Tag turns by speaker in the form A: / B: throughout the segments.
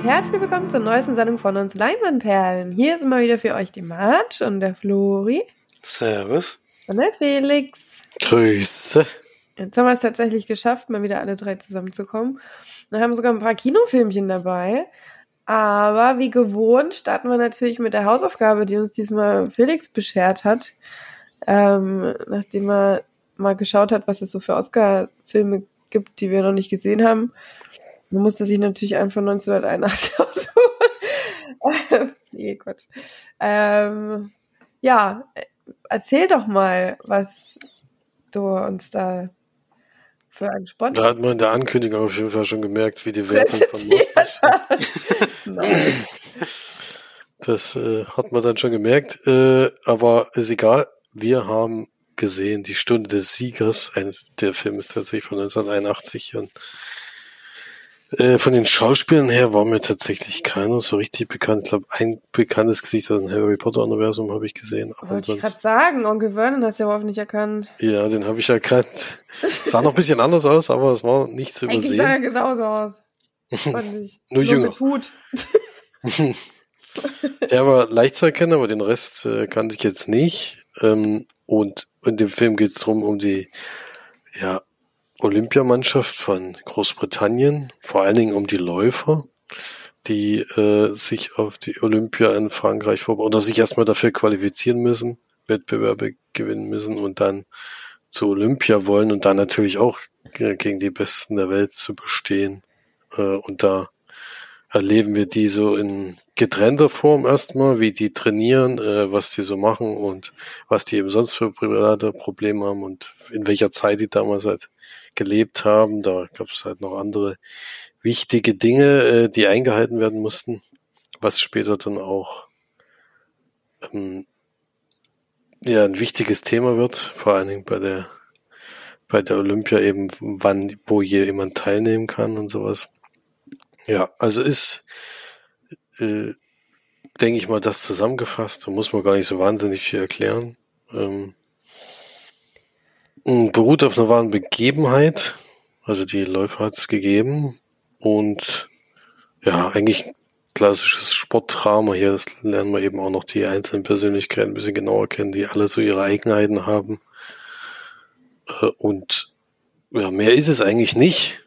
A: und herzlich willkommen zur neuesten Sendung von uns Leinwandperlen. Hier ist mal wieder für euch die Marge und der Flori.
B: Servus.
A: Und der Felix.
B: Grüße.
A: Jetzt haben wir es tatsächlich geschafft, mal wieder alle drei zusammenzukommen. Wir haben sogar ein paar Kinofilmchen dabei. Aber wie gewohnt starten wir natürlich mit der Hausaufgabe, die uns diesmal Felix beschert hat. Ähm, nachdem er mal geschaut hat, was es so für Oscar-Filme gibt, die wir noch nicht gesehen haben. Man musste sich natürlich einen von 1981 aussuchen. nee, Quatsch. Ähm, ja, erzähl doch mal, was du uns da für einen Sport.
B: Da hat man in der Ankündigung auf jeden Fall schon gemerkt, wie die Wertung von Nein. Das äh, hat man dann schon gemerkt, äh, aber ist egal. Wir haben gesehen, die Stunde des Siegers. Ein, der Film ist tatsächlich von 1981 und äh, von den Schauspielern her war mir tatsächlich keiner so richtig bekannt. Ich glaube, ein bekanntes Gesicht aus dem Harry Potter-Universum habe ich gesehen.
A: Aber Wollte ich gerade sagen, Onkel Vernon hast du ja nicht erkannt.
B: Ja, den habe ich erkannt. Sah noch ein bisschen anders aus, aber es war nicht zu übersehen. Eigentlich
A: sah er genauso aus.
B: Nur, Nur jünger. Der war leicht zu erkennen, aber den Rest äh, kannte ich jetzt nicht. Ähm, und in dem Film geht es darum, um die ja, Olympiamannschaft von Großbritannien, vor allen Dingen um die Läufer, die äh, sich auf die Olympia in Frankreich vor oder sich erstmal dafür qualifizieren müssen, Wettbewerbe gewinnen müssen und dann zu Olympia wollen und dann natürlich auch gegen die Besten der Welt zu bestehen. Äh, und da erleben wir die so in getrennter Form erstmal, wie die trainieren, äh, was die so machen und was die eben sonst für private Probleme haben und in welcher Zeit die damals halt gelebt haben. Da gab es halt noch andere wichtige Dinge, äh, die eingehalten werden mussten, was später dann auch ähm, ja ein wichtiges Thema wird, vor allen Dingen bei der bei der Olympia eben, wann, wo jemand teilnehmen kann und sowas. Ja, also ist, äh, denke ich mal, das zusammengefasst. Da muss man gar nicht so wahnsinnig viel erklären. Ähm, beruht auf einer wahren Begebenheit. Also die Läufer hat es gegeben. Und ja, eigentlich klassisches Sportdrama hier. Das lernen wir eben auch noch die einzelnen Persönlichkeiten ein bisschen genauer kennen, die alle so ihre Eigenheiten haben. Äh, und ja, mehr ist es eigentlich nicht.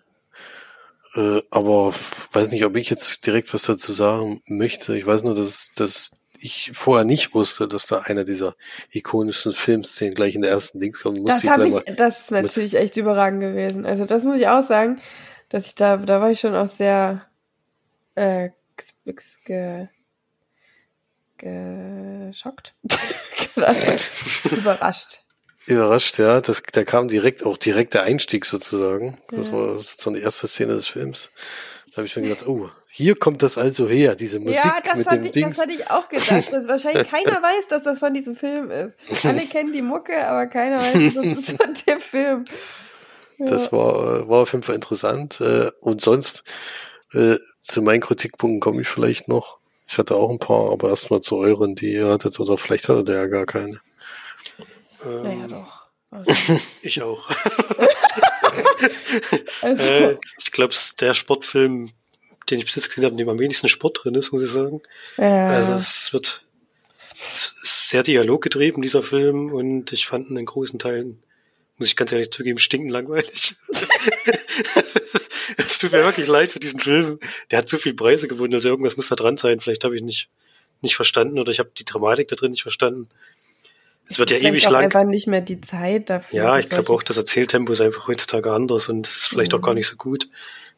B: Äh, aber weiß nicht, ob ich jetzt direkt was dazu sagen möchte. Ich weiß nur, dass, dass ich vorher nicht wusste, dass da einer dieser ikonischen Filmszenen gleich in der ersten Dings kommt.
A: Das, ich ich, das ist natürlich echt überragend gewesen. Also das muss ich auch sagen, dass ich da, da war ich schon auch sehr äh, ge, geschockt. Überrascht.
B: Überrascht, ja. Das, da kam direkt, auch direkt der Einstieg sozusagen. Ja. Das war so eine erste Szene des Films. Da habe ich schon gedacht, oh, hier kommt das also her, diese Musik ja, das
A: mit dem ich, Dings. das hatte ich auch gedacht, dass wahrscheinlich keiner weiß, dass das von diesem Film ist. Alle kennen die Mucke, aber keiner weiß, dass das von dem Film.
B: Ja. Das war, war auf jeden Fall interessant. Äh, und sonst, äh, zu meinen Kritikpunkten komme ich vielleicht noch. Ich hatte auch ein paar, aber erstmal zu euren, die ihr hattet, oder vielleicht hattet ihr ja gar keine.
A: Ähm, naja, doch. Also.
C: ich auch. also. äh, ich glaube, der Sportfilm, den ich bis jetzt gesehen habe, in dem am wenigsten Sport drin ist, muss ich sagen. Ja. Also es wird es ist sehr dialoggetrieben, dieser Film, und ich fand ihn in großen Teilen, muss ich ganz ehrlich zugeben, stinken langweilig. es tut mir wirklich leid für diesen Film. Der hat zu viel Preise gewonnen, also irgendwas muss da dran sein. Vielleicht habe ich nicht, nicht verstanden oder ich habe die Dramatik da drin nicht verstanden. Es wird ja ewig lang.
A: einfach nicht mehr die Zeit dafür.
C: Ja, ich glaube auch, das Erzähltempo ist einfach heutzutage anders und ist vielleicht mhm. auch gar nicht so gut,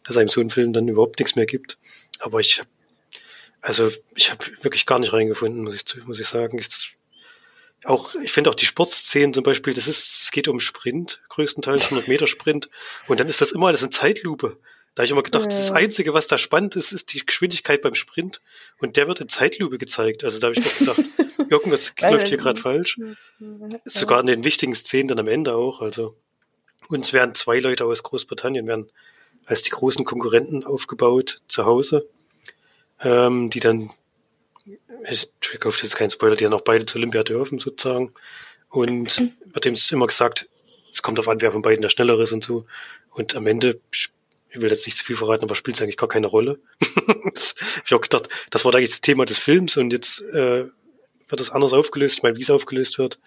C: dass einem so ein Film dann überhaupt nichts mehr gibt. Aber ich habe, also ich habe wirklich gar nicht reingefunden, muss ich, muss ich sagen. Ich, auch, ich finde auch die Sportszenen zum Beispiel, das ist, es geht um Sprint, größtenteils 100 Meter Sprint und dann ist das immer alles in Zeitlupe. Da habe ich immer gedacht, ja. das Einzige, was da spannend ist, ist die Geschwindigkeit beim Sprint. Und der wird in Zeitlupe gezeigt. Also da habe ich mir gedacht, irgendwas läuft hier gerade falsch. Sogar in den wichtigen Szenen dann am Ende auch. Also uns werden zwei Leute aus Großbritannien werden als die großen Konkurrenten aufgebaut zu Hause, ähm, die dann, ich, ich hoffe, das ist kein Spoiler, die dann auch beide zur Olympia dürfen sozusagen. Und wird dem immer gesagt, es kommt auf an, wer von beiden der schneller ist und so. Und am Ende ich will jetzt nicht zu viel verraten, aber spielt es eigentlich gar keine Rolle. das ich auch gedacht, das war da jetzt das Thema des Films und jetzt äh, wird das anders aufgelöst. Ich meine, wie es aufgelöst wird,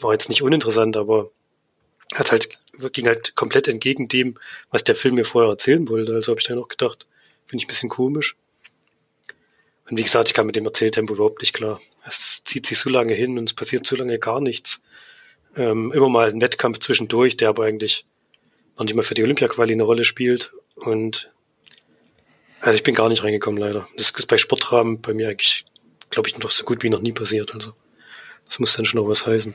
C: war jetzt nicht uninteressant, aber hat halt, ging halt komplett entgegen dem, was der Film mir vorher erzählen wollte. Also habe ich dann auch gedacht, finde ich ein bisschen komisch. Und wie gesagt, ich kann mit dem Erzähltempo überhaupt nicht klar. Es zieht sich so lange hin und es passiert so lange gar nichts. Ähm, immer mal ein Wettkampf zwischendurch, der aber eigentlich noch nicht mal für die Olympia-Quali eine Rolle spielt. Und also ich bin gar nicht reingekommen, leider. Das ist bei Sportrahmen bei mir eigentlich, glaube ich, noch so gut wie noch nie passiert. Also das muss dann schon noch was heißen.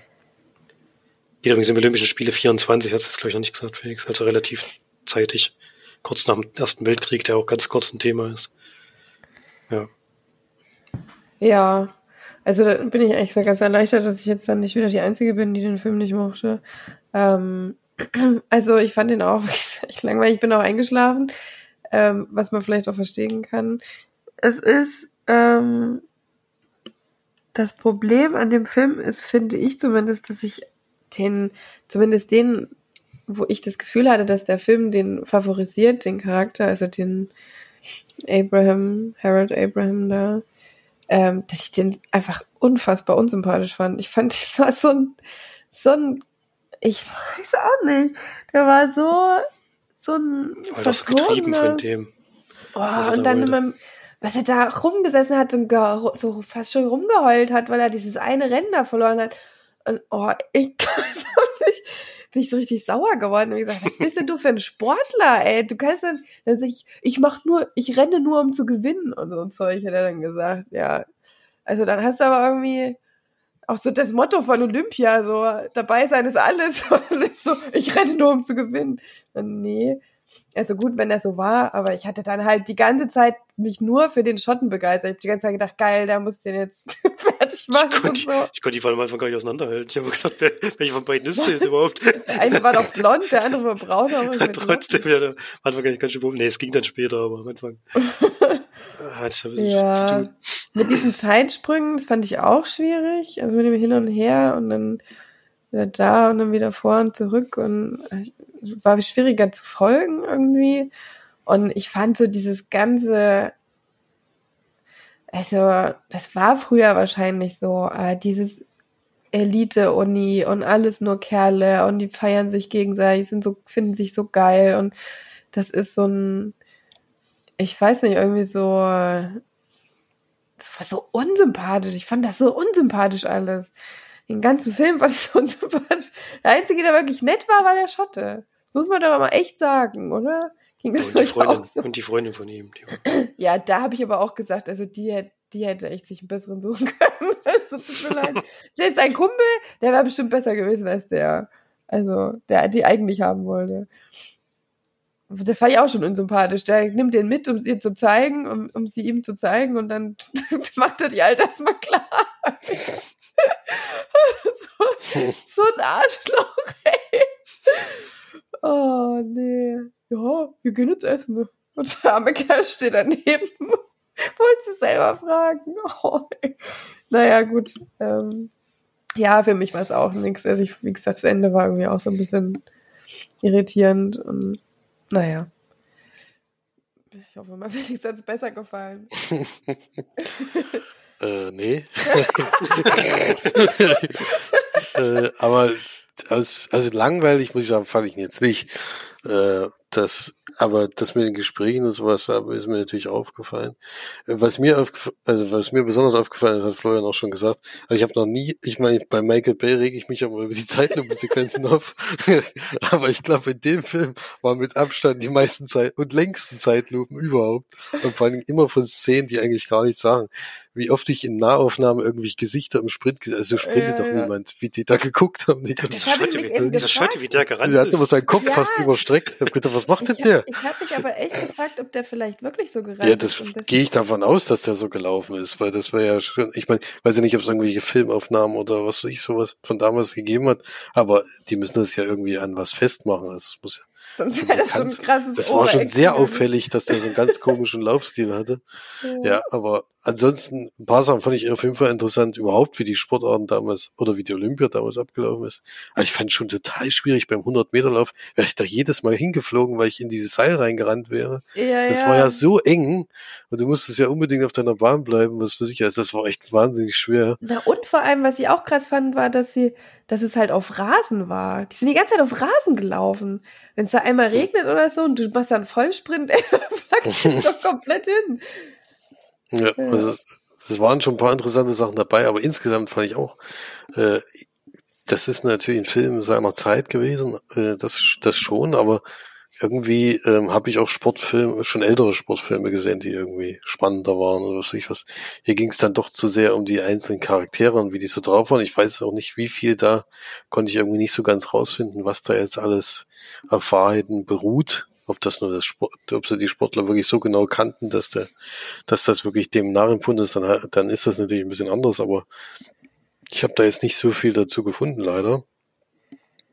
C: Geht übrigens im Olympischen Spiele 24, hat es glaube ich, noch nicht gesagt, Felix. Also relativ zeitig. Kurz nach dem Ersten Weltkrieg, der auch ganz kurz ein Thema ist. Ja.
A: Ja, also da bin ich eigentlich ganz erleichtert, dass ich jetzt dann nicht wieder die Einzige bin, die den Film nicht mochte. Ähm, also ich fand den auch echt langweilig. Ich bin auch eingeschlafen, ähm, was man vielleicht auch verstehen kann. Es ist ähm, das Problem an dem Film ist, finde ich zumindest, dass ich den, zumindest den, wo ich das Gefühl hatte, dass der Film den favorisiert, den Charakter, also den Abraham, Harold Abraham da, ähm, dass ich den einfach unfassbar unsympathisch fand. Ich fand, das war so ein, so ein, ich weiß auch nicht, der war so, so ein.
C: War das getrieben von dem.
A: Oh, und dann immer, was er da rumgesessen hat und so fast schon rumgeheult hat, weil er dieses eine Rennen da verloren hat. Und oh, ich nicht, bin ich so richtig sauer geworden und gesagt, was bist denn du für ein Sportler, ey? Du kannst dann, also ich, ich mach nur, ich renne nur, um zu gewinnen und so ein Zeug, hat er dann gesagt, ja. Also dann hast du aber irgendwie auch so das Motto von Olympia, so dabei sein ist alles. so, ich renne nur, um zu gewinnen. Und nee, also gut, wenn das so war, aber ich hatte dann halt die ganze Zeit mich nur für den Schotten begeistert. Ich habe die ganze Zeit gedacht, geil, der muss den jetzt fertig machen.
C: Ich konnte,
A: so.
C: ich konnte die vor allem einfach gar nicht auseinanderhalten. Ich habe gedacht, wer, welcher von beiden ist jetzt überhaupt?
A: Der eine war doch blond, der andere war braun. Aber
C: ja, trotzdem, ja, am Anfang gar nicht ganz schön Problem. Nee, es ging dann später, aber am Anfang hatte ich ein
A: ja.
C: zu tun.
A: Mit diesen Zeitsprüngen, das fand ich auch schwierig. Also mit dem Hin und Her und dann wieder da und dann wieder vor und zurück und war schwieriger zu folgen irgendwie. Und ich fand so dieses ganze, also das war früher wahrscheinlich so, äh, dieses Elite-Uni und alles nur Kerle und die feiern sich gegenseitig, sind so, finden sich so geil und das ist so ein, ich weiß nicht, irgendwie so, das war so unsympathisch. Ich fand das so unsympathisch alles. Den ganzen Film fand ich so unsympathisch. Der Einzige, der wirklich nett war, war der Schotte. Das muss man doch mal echt sagen, oder? Ging das
C: Und die, Freundin,
A: so?
C: und die Freundin von ihm.
A: Ja, da habe ich aber auch gesagt, also die, hätte- die hätte echt sich einen besseren suchen können. Also, tut mir leid. Jetzt ein Kumpel, der wäre bestimmt besser gewesen als der, also der die eigentlich haben wollte. Das war ja auch schon unsympathisch. Der nimmt den mit, um es ihr zu zeigen, um, um sie ihm zu zeigen und dann macht er die halt erstmal klar. so, so ein Arschloch, ey. Oh, nee. Ja, wir gehen jetzt essen. Und der arme Kerl steht daneben. Wollte sie selber fragen. Oh, ey. naja, gut. Ähm, ja, für mich war es auch nichts. Also, ich, wie gesagt, das Ende war irgendwie auch so ein bisschen irritierend. Und naja. Ich hoffe, mal Felix hat es besser gefallen.
B: Äh, nee. äh, aber aus, also langweilig, muss ich sagen, fand ich ihn jetzt nicht. Äh, das, aber das mit den Gesprächen und sowas aber ist mir natürlich aufgefallen. Was mir aufgefallen, also was mir besonders aufgefallen ist, hat Florian auch schon gesagt. Also ich habe noch nie, ich meine, bei Michael Bay rege ich mich aber über die Zeitlupensequenzen auf. aber ich glaube, in dem Film war mit Abstand die meisten Zeit und längsten Zeitlupen überhaupt. Und vor allem immer von Szenen, die eigentlich gar nichts sagen. Wie oft ich in Nahaufnahmen irgendwie Gesichter im Sprint gesehen, also sprintet
A: Ja,
B: doch
A: ja.
B: niemand, wie die da geguckt haben. Die,
C: Schotte,
A: mich
C: wie, der gerannt
B: der hat immer
C: ist.
B: seinen Kopf
A: Ja.
B: fast überstreckt. Ich hab gedacht, was macht denn
A: Ich
B: der?
A: habe hab mich aber echt gefragt, ob der vielleicht wirklich so gerannt
B: Ja,
A: ist.
B: das
A: und
B: gehe ich davon aus, dass der so gelaufen ist, weil das wäre ja schon, ich meine, weiß ja nicht, ob es irgendwelche Filmaufnahmen oder was weiß ich sowas von damals gegeben hat, aber die müssen das ja irgendwie an was festmachen. Also es muss ja,
A: Sonst wäre das schon ein krasses
B: Das war schon sehr auffällig, dass der so einen ganz komischen Laufstil hatte. Ja, aber ansonsten, ein paar Sachen fand ich auf jeden Fall interessant, überhaupt, wie die Sportarten damals oder wie die Olympia damals abgelaufen ist. Aber ich fand schon total schwierig beim 100-Meter-Lauf, wäre ich da jedes Mal hingeflogen, weil ich in dieses Seil reingerannt wäre.
A: Ja,
B: Das
A: ja.
B: war ja so eng und du musstest ja unbedingt auf deiner Bahn bleiben, was für sich, also das war echt wahnsinnig schwer.
A: Na und vor allem, was ich auch krass fand, war, dass sie, dass es halt auf Rasen war. Die sind die ganze Zeit auf Rasen gelaufen. Wenn es da einmal regnet oder so und du machst dann Vollsprint, flackst du doch komplett hin.
B: Ja,
A: Ja.
B: also es waren schon ein paar interessante Sachen dabei, aber insgesamt fand ich auch, äh, das ist natürlich ein Film seiner Zeit gewesen, äh, das, das schon, aber irgendwie ähm, habe ich auch Sportfilme, schon ältere Sportfilme gesehen, die irgendwie spannender waren oder was weiß ich was. Hier ging es dann doch zu sehr um die einzelnen Charaktere und wie die so drauf waren. Ich weiß auch nicht, wie viel da konnte ich irgendwie nicht so ganz rausfinden, was da jetzt alles auf Wahrheiten beruht. Ob das nur das Sport, ob sie die Sportler wirklich so genau kannten, dass der, dass das wirklich dem nachempfunden ist, dann, dann ist das natürlich ein bisschen anders, aber ich habe da jetzt nicht so viel dazu gefunden, leider.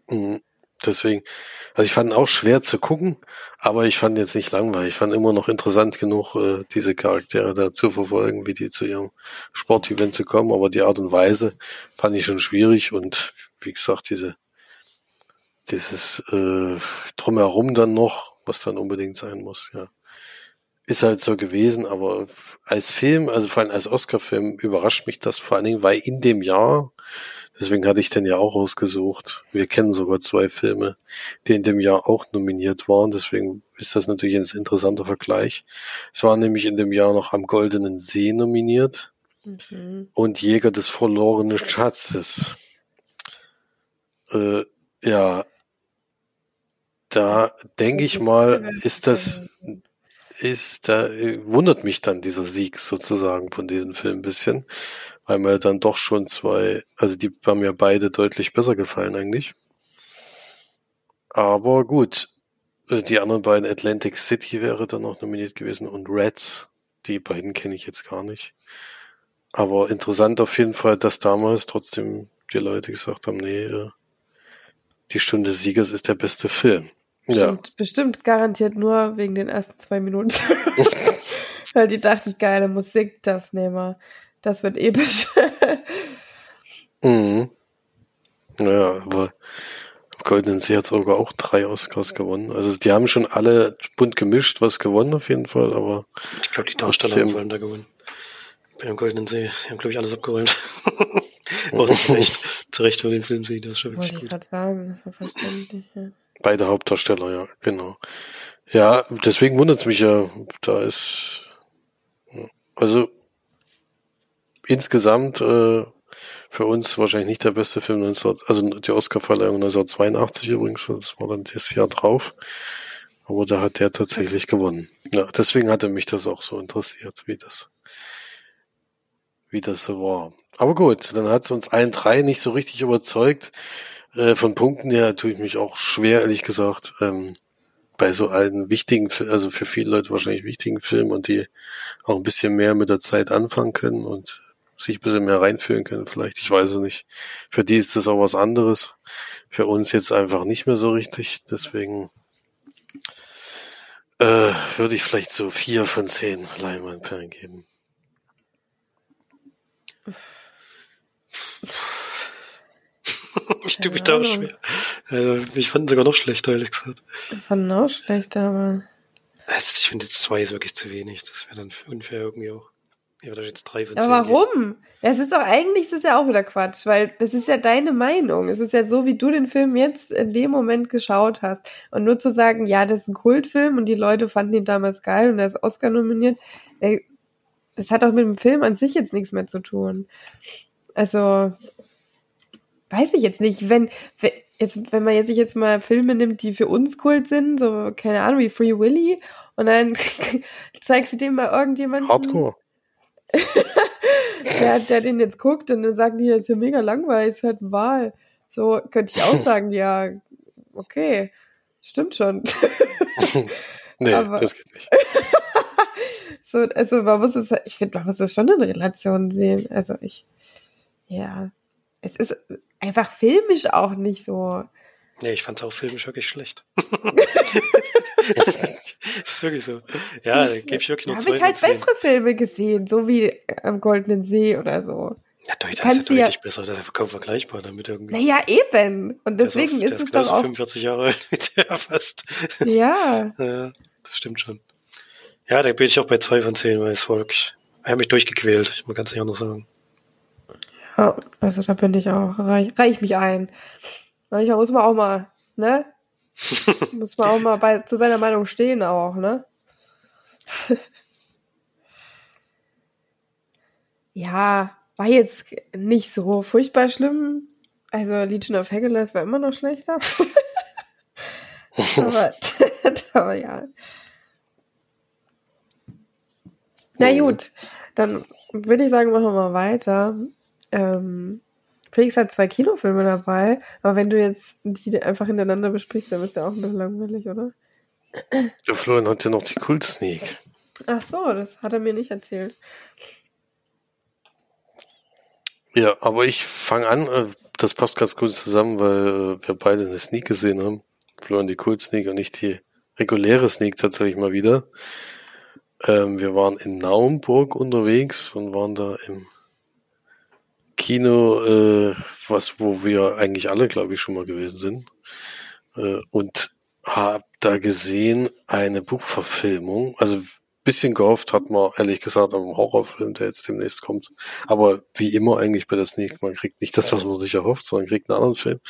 B: Mm, Deswegen, also ich fand auch schwer zu gucken, aber ich fand jetzt nicht langweilig. Ich fand immer noch interessant genug, äh, diese Charaktere da zu verfolgen, wie die zu ihrem Sportevent zu kommen. Aber die Art und Weise fand ich schon schwierig und wie gesagt, diese dieses äh, drumherum dann noch, was dann unbedingt sein muss, ja. Ist halt so gewesen, aber als Film, also vor allem als Oscar-Film, überrascht mich das vor allen Dingen, weil in dem Jahr, deswegen hatte ich den ja auch ausgesucht, wir kennen sogar zwei Filme, die in dem Jahr auch nominiert waren, deswegen ist das natürlich ein interessanter Vergleich. Es war nämlich in dem Jahr noch am Goldenen See nominiert
A: Mhm.
B: und Jäger des verlorenen Schatzes. Äh, ja, da denke ich mal, ist das, ist da, äh, wundert mich dann dieser Sieg sozusagen von diesem Film ein bisschen, weil mir dann doch schon zwei, also die haben mir beide deutlich besser gefallen eigentlich. Aber gut, äh, die anderen beiden, Atlantic City wäre dann noch nominiert gewesen und Reds, die beiden kenne ich jetzt gar nicht. Aber interessant auf jeden Fall, dass damals trotzdem die Leute gesagt haben, nee, äh, die Stunde Siegers ist der beste Film. Ja,
A: Und bestimmt garantiert nur wegen den ersten zwei Minuten. Weil die dachten, geile Musik, das nehmen wir. Das wird episch.
B: mhm. Naja, aber Goldenen See hat sogar auch drei Oscars gewonnen. Also die haben schon alle bunt gemischt was gewonnen auf jeden Fall, aber
C: Ich glaube, die Darsteller haben vor allem da gewonnen. Bei dem Goldenen See. Die haben, glaube ich, alles abgeräumt. Aber zu Recht, zu Recht, wenn man den Film sieht, das ist schon
A: Wollte
C: wirklich
A: ich
C: gut.
A: gerade sagen, das war verständlich. Ja.
B: Beide Hauptdarsteller, ja, genau. Ja, deswegen wundert es mich ja, da ist also insgesamt äh, für uns wahrscheinlich nicht der beste Film 19, also die Oscarverleihung 1982 übrigens, das war dann das Jahr drauf. Aber da hat der tatsächlich gewonnen. Ja, deswegen hatte mich das auch so interessiert, wie das, wie das so war. Aber gut, dann hat es uns allen drei nicht so richtig überzeugt. Äh, von Punkten her tue ich mich auch schwer, ehrlich gesagt, ähm, bei so alten wichtigen, also für viele Leute wahrscheinlich wichtigen Filmen und die auch ein bisschen mehr mit der Zeit anfangen können und sich ein bisschen mehr reinfühlen können, vielleicht, ich weiß es nicht. Für die ist das auch was anderes. Für uns jetzt einfach nicht mehr so richtig. Deswegen äh, würde ich vielleicht so vier von zehn Leinwandperlen geben.
C: Ich tue mich da auch schwer. Also, ich fand ihn sogar noch schlechter, ehrlich gesagt.
A: Fand ihn auch schlecht, aber.
C: Also, ich finde jetzt zwei ist wirklich zu wenig. Das wäre dann unfair irgendwie auch. Ich würde jetzt drei von
A: Aber warum? Ja, es ist doch eigentlich ist es ja auch wieder Quatsch, weil das ist ja deine Meinung. Es ist ja so, wie du den Film jetzt in dem Moment geschaut hast. Und nur zu sagen, ja, das ist ein Kultfilm und die Leute fanden ihn damals geil und er ist Oscar nominiert, das hat auch mit dem Film an sich jetzt nichts mehr zu tun. Also, weiß ich jetzt nicht. Wenn, wenn, jetzt, wenn man jetzt sich jetzt mal Filme nimmt, die für uns Kult sind, so, keine Ahnung, wie Free Willy, und dann zeigst du dem mal irgendjemanden
B: Hardcore.
A: der, der den jetzt guckt und dann sagen die, das ist ja mega langweilig, ist halt ein Wahl. So könnte ich auch sagen, ja, okay, stimmt schon.
B: nee,
A: Aber-
B: das geht nicht.
A: so, also man muss es, ich finde, man muss das schon in Relation sehen. Also ich, ja, es ist einfach filmisch auch nicht so
C: Nee, ich fand's auch filmisch wirklich schlecht. ist wirklich so. Ja, da gebe ich wirklich nur
A: da
C: zwei
A: habe ich halt bessere Filme gesehen, so wie am Goldenen See oder so.
C: Ja, Deutsch ist ja
A: du ja-
C: deutlich besser, das ist ja kaum vergleichbar damit irgendwie.
A: Naja, eben. Und
C: Der ist
A: deswegen
C: auch- der
A: ist es doch auch.
C: 45 Jahre alt wie der fast.
A: Ja.
C: Ja, das stimmt schon. Ja, da bin ich auch bei zwei von zehn, weil es wirklich, er hat mich durchgequält, ich kann es nicht anders sagen.
A: Ja. Also da bin ich auch. Reich, reich mich ein. Manchmal muss man auch mal, ne? muss man auch mal bei, zu seiner Meinung stehen auch, ne? ja, war jetzt nicht so furchtbar schlimm. Also Legion of Hegeles war immer noch schlechter. aber, aber ja. Na gut, dann würde ich sagen, machen wir mal weiter. Ähm, Felix hat zwei Kinofilme dabei, aber wenn du jetzt die einfach hintereinander besprichst, dann wird es ja auch ein bisschen langweilig, oder?
B: Der Florian hat ja noch die Kult-Sneak.
A: Ach so, das hat er mir nicht erzählt.
B: Ja, aber ich fange an, äh, das passt ganz gut zusammen, weil äh, wir beide eine Sneak gesehen haben. Florian die Kult-Sneak und nicht die reguläre Sneak tatsächlich mal wieder. Ähm, wir waren in Naumburg unterwegs und waren da im Kino, äh, was, wo wir eigentlich alle, glaube ich, schon mal gewesen sind. Äh, und hab da gesehen eine Buchverfilmung. Also bisschen gehofft hat man, ehrlich gesagt, am Horrorfilm, der jetzt demnächst kommt. Aber wie immer eigentlich bei der Sneak, man kriegt nicht das, was man sich erhofft, sondern kriegt einen anderen Film.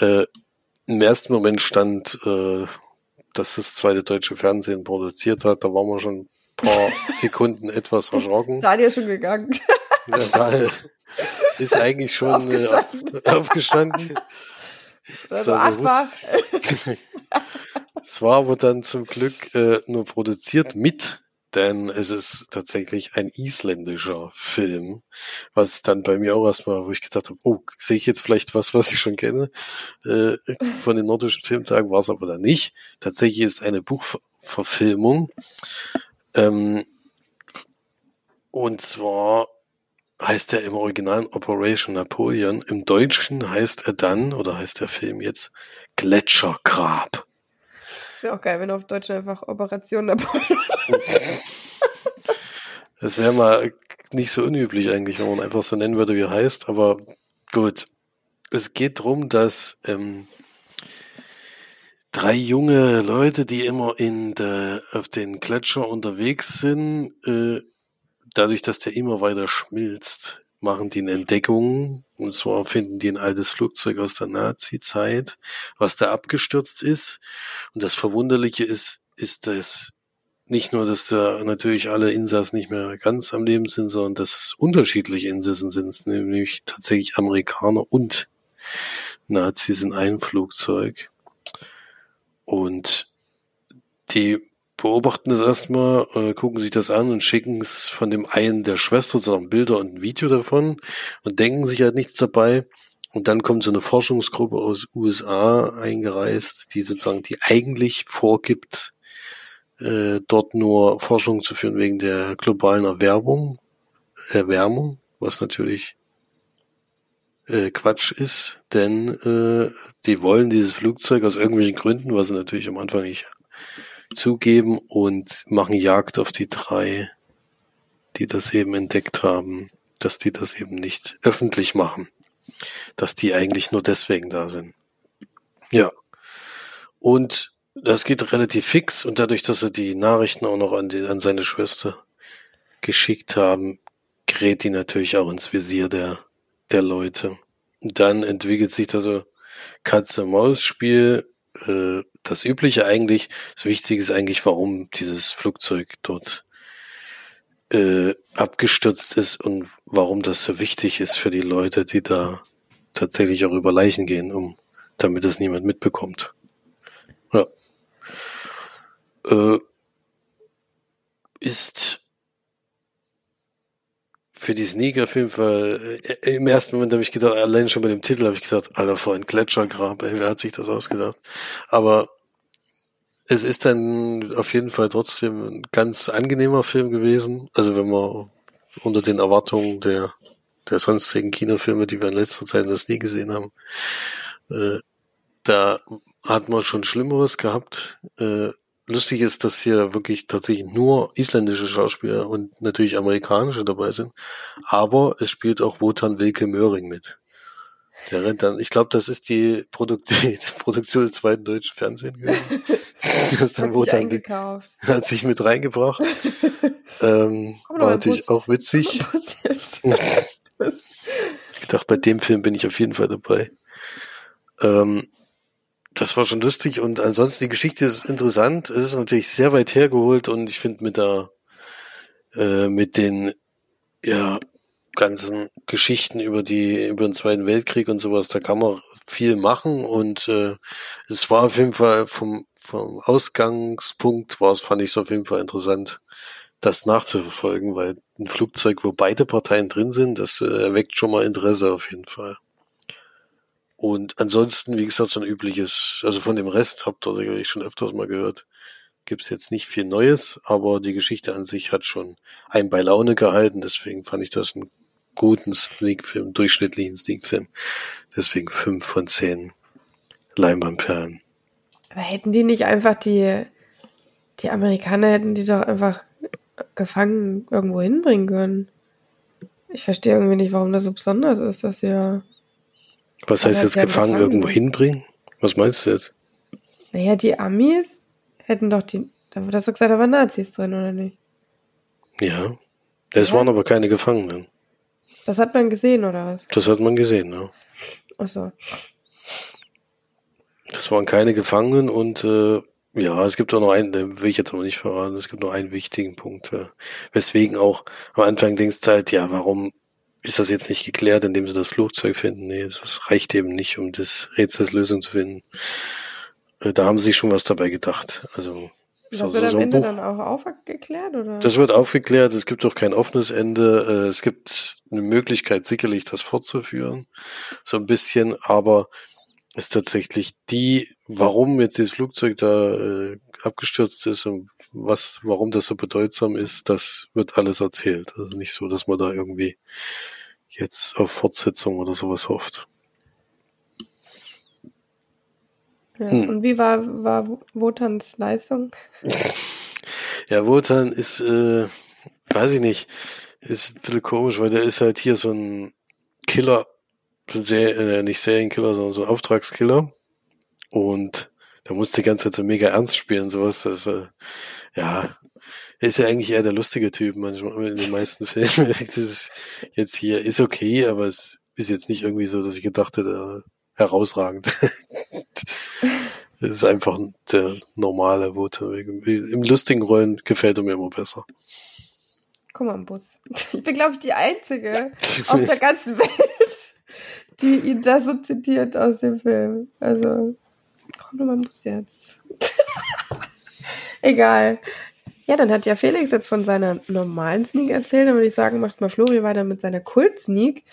B: Äh, Im ersten Moment stand, äh, dass das zweite deutsche Fernsehen produziert hat. Da waren wir schon ein paar Sekunden etwas erschrocken.
A: Daniel ist schon gegangen.
B: Ja, da ist eigentlich schon äh,
A: Aufgestanden.
B: aufgestanden.
A: Also.
B: Es war aber dann zum Glück äh, nur produziert mit, denn es ist tatsächlich ein isländischer Film, was dann bei mir auch erstmal, wo ich gedacht habe, oh, sehe ich jetzt vielleicht was, was ich schon kenne äh, von den nordischen Filmtagen, war es aber dann nicht. Tatsächlich ist es eine Buchverfilmung. Ähm, und zwar heißt er im Original Operation Napoleon. Im Deutschen heißt er dann, oder heißt der Film jetzt, Gletschergrab.
A: Das wäre auch geil, wenn auf Deutsch einfach Operation Napoleon.
B: Das wäre mal nicht so unüblich eigentlich, wenn man einfach so nennen würde, wie er heißt, aber gut. Es geht drum, dass ähm, drei junge Leute, die immer in der, auf den Gletscher unterwegs sind, äh, dadurch, dass der immer weiter schmilzt, machen die eine Entdeckung. Und zwar finden die ein altes Flugzeug aus der Nazi-Zeit, was da abgestürzt ist. Und das Verwunderliche ist, ist, dass nicht nur, dass da natürlich alle Insassen nicht mehr ganz am Leben sind, sondern dass es unterschiedliche Insassen sind nämlich tatsächlich Amerikaner und Nazis in einem Flugzeug. Und die beobachten das erstmal, äh, gucken sich das an und schicken es von dem einen der Schwester sozusagen Bilder und ein Video davon und denken sich halt nichts dabei. Und dann kommt so eine Forschungsgruppe aus USA eingereist, die sozusagen die eigentlich vorgibt, äh, dort nur Forschung zu führen wegen der globalen Erwärmung, Erwärmung, was natürlich äh, Quatsch ist, denn äh, die wollen dieses Flugzeug aus irgendwelchen Gründen, was sie natürlich am Anfang nicht zugeben und machen Jagd auf die drei, die das eben entdeckt haben, dass die das eben nicht öffentlich machen, dass die eigentlich nur deswegen da sind. Ja. Und das geht relativ fix und dadurch, dass sie die Nachrichten auch noch an, die, an seine Schwester geschickt haben, gerät die natürlich auch ins Visier der, der Leute. Und dann entwickelt sich da so Katze-Maus-Spiel, äh, das Übliche eigentlich. Das Wichtige ist eigentlich, warum dieses Flugzeug dort äh, abgestürzt ist und warum das so wichtig ist für die Leute, die da tatsächlich auch über Leichen gehen, um damit es niemand mitbekommt. Ja. Äh, ist für die Sneaker auf jeden Fall, äh, im ersten Moment habe ich gedacht, allein schon bei dem Titel habe ich gedacht, Alter, vor ein Gletschergrab, ey, wer hat sich das ausgedacht? Aber es ist dann auf jeden Fall trotzdem ein ganz angenehmer Film gewesen. Also wenn man unter den Erwartungen der, der sonstigen Kinofilme, die wir in letzter Zeit das nie gesehen haben, äh, da hat man schon Schlimmeres gehabt. Äh, lustig ist, dass hier wirklich tatsächlich nur isländische Schauspieler und natürlich amerikanische dabei sind. Aber es spielt auch Wotan Wilke Möhring mit. Der rennt dann, ich glaube, das ist die, Produkt die Produktion des zweiten deutschen Fernsehens gewesen. das dann Wotan hat sich mit reingebracht. ähm, war natürlich auch witzig. ich dachte, bei dem Film bin ich auf jeden Fall dabei. Ähm, das war schon lustig und ansonsten die Geschichte ist interessant. Es ist natürlich sehr weit hergeholt und ich finde mit der äh, mit den ja ganzen Geschichten über die über den Zweiten Weltkrieg und sowas, da kann man viel machen und äh, es war auf jeden Fall vom vom Ausgangspunkt war es fand ich es auf jeden Fall interessant, das nachzuverfolgen, weil ein Flugzeug, wo beide Parteien drin sind, das äh, erweckt schon mal Interesse auf jeden Fall. Und ansonsten, wie gesagt, so ein übliches, also von dem Rest habt ihr sicherlich schon öfters mal gehört, gibt's jetzt nicht viel Neues, aber die Geschichte an sich hat schon einen bei Laune gehalten, deswegen fand ich das einen guten Sneak-Film, durchschnittlichen Sneak-Film. Deswegen fünf von zehn Leinwandperlen.
A: Aber hätten die nicht einfach die, die Amerikaner hätten die doch einfach gefangen irgendwo hinbringen können. Ich verstehe irgendwie nicht, warum das so besonders ist, dass sie da
B: was heißt jetzt gefangen, irgendwo hinbringen? Was meinst du jetzt?
A: Naja, die Amis hätten doch die, da das doch gesagt, da waren Nazis drin, oder nicht?
B: Ja. Es ja. waren aber keine Gefangenen.
A: Das hat man gesehen, oder was?
B: Das hat man gesehen, ja.
A: Ach so.
B: Das waren keine Gefangenen und äh, ja, es gibt auch noch einen, den will ich jetzt aber nicht verraten, es gibt noch einen wichtigen Punkt, äh, weswegen auch am Anfang denkst du halt, ja, warum ist das jetzt nicht geklärt, indem sie das Flugzeug finden. Nee, das reicht eben nicht, um das Rätsels Lösung zu finden. Äh, da haben sie schon was dabei gedacht. Also
A: das also wird am so Ende Buch. dann auch aufgeklärt, oder?
B: Das wird aufgeklärt. Es gibt doch kein offenes Ende. Äh, es gibt eine Möglichkeit, sicherlich das fortzuführen. So ein bisschen, aber ist tatsächlich die, warum jetzt dieses Flugzeug da äh, abgestürzt ist und was, warum das so bedeutsam ist, das wird alles erzählt. Also nicht so, dass man da irgendwie jetzt auf Fortsetzung oder sowas hofft.
A: Ja, hm. Und wie war, war Wotans Leistung?
B: ja, Wotan ist, äh, weiß ich nicht, ist ein bisschen komisch, weil der ist halt hier so ein Killer, sehr, äh, nicht Serienkiller, sondern so ein Auftragskiller. Und da musste die ganze Zeit so mega ernst spielen, sowas. Das, äh, ja, er ist ja eigentlich eher der lustige Typ manchmal in den meisten Filmen. das ist jetzt hier ist okay, aber es ist jetzt nicht irgendwie so, dass ich gedacht hätte, herausragend. das ist einfach der normale Vote. Im lustigen Rollen gefällt er mir immer besser.
A: Guck mal, im Bus. Ich bin, glaube ich, die Einzige auf der ganzen Welt, die ihn da so zitiert aus dem Film. Also, komm doch mal Bus jetzt. Egal. Ja, dann hat ja Felix jetzt von seiner normalen Sneak erzählt. Dann würde ich sagen, macht mal Flori weiter mit seiner Kult-Sneak.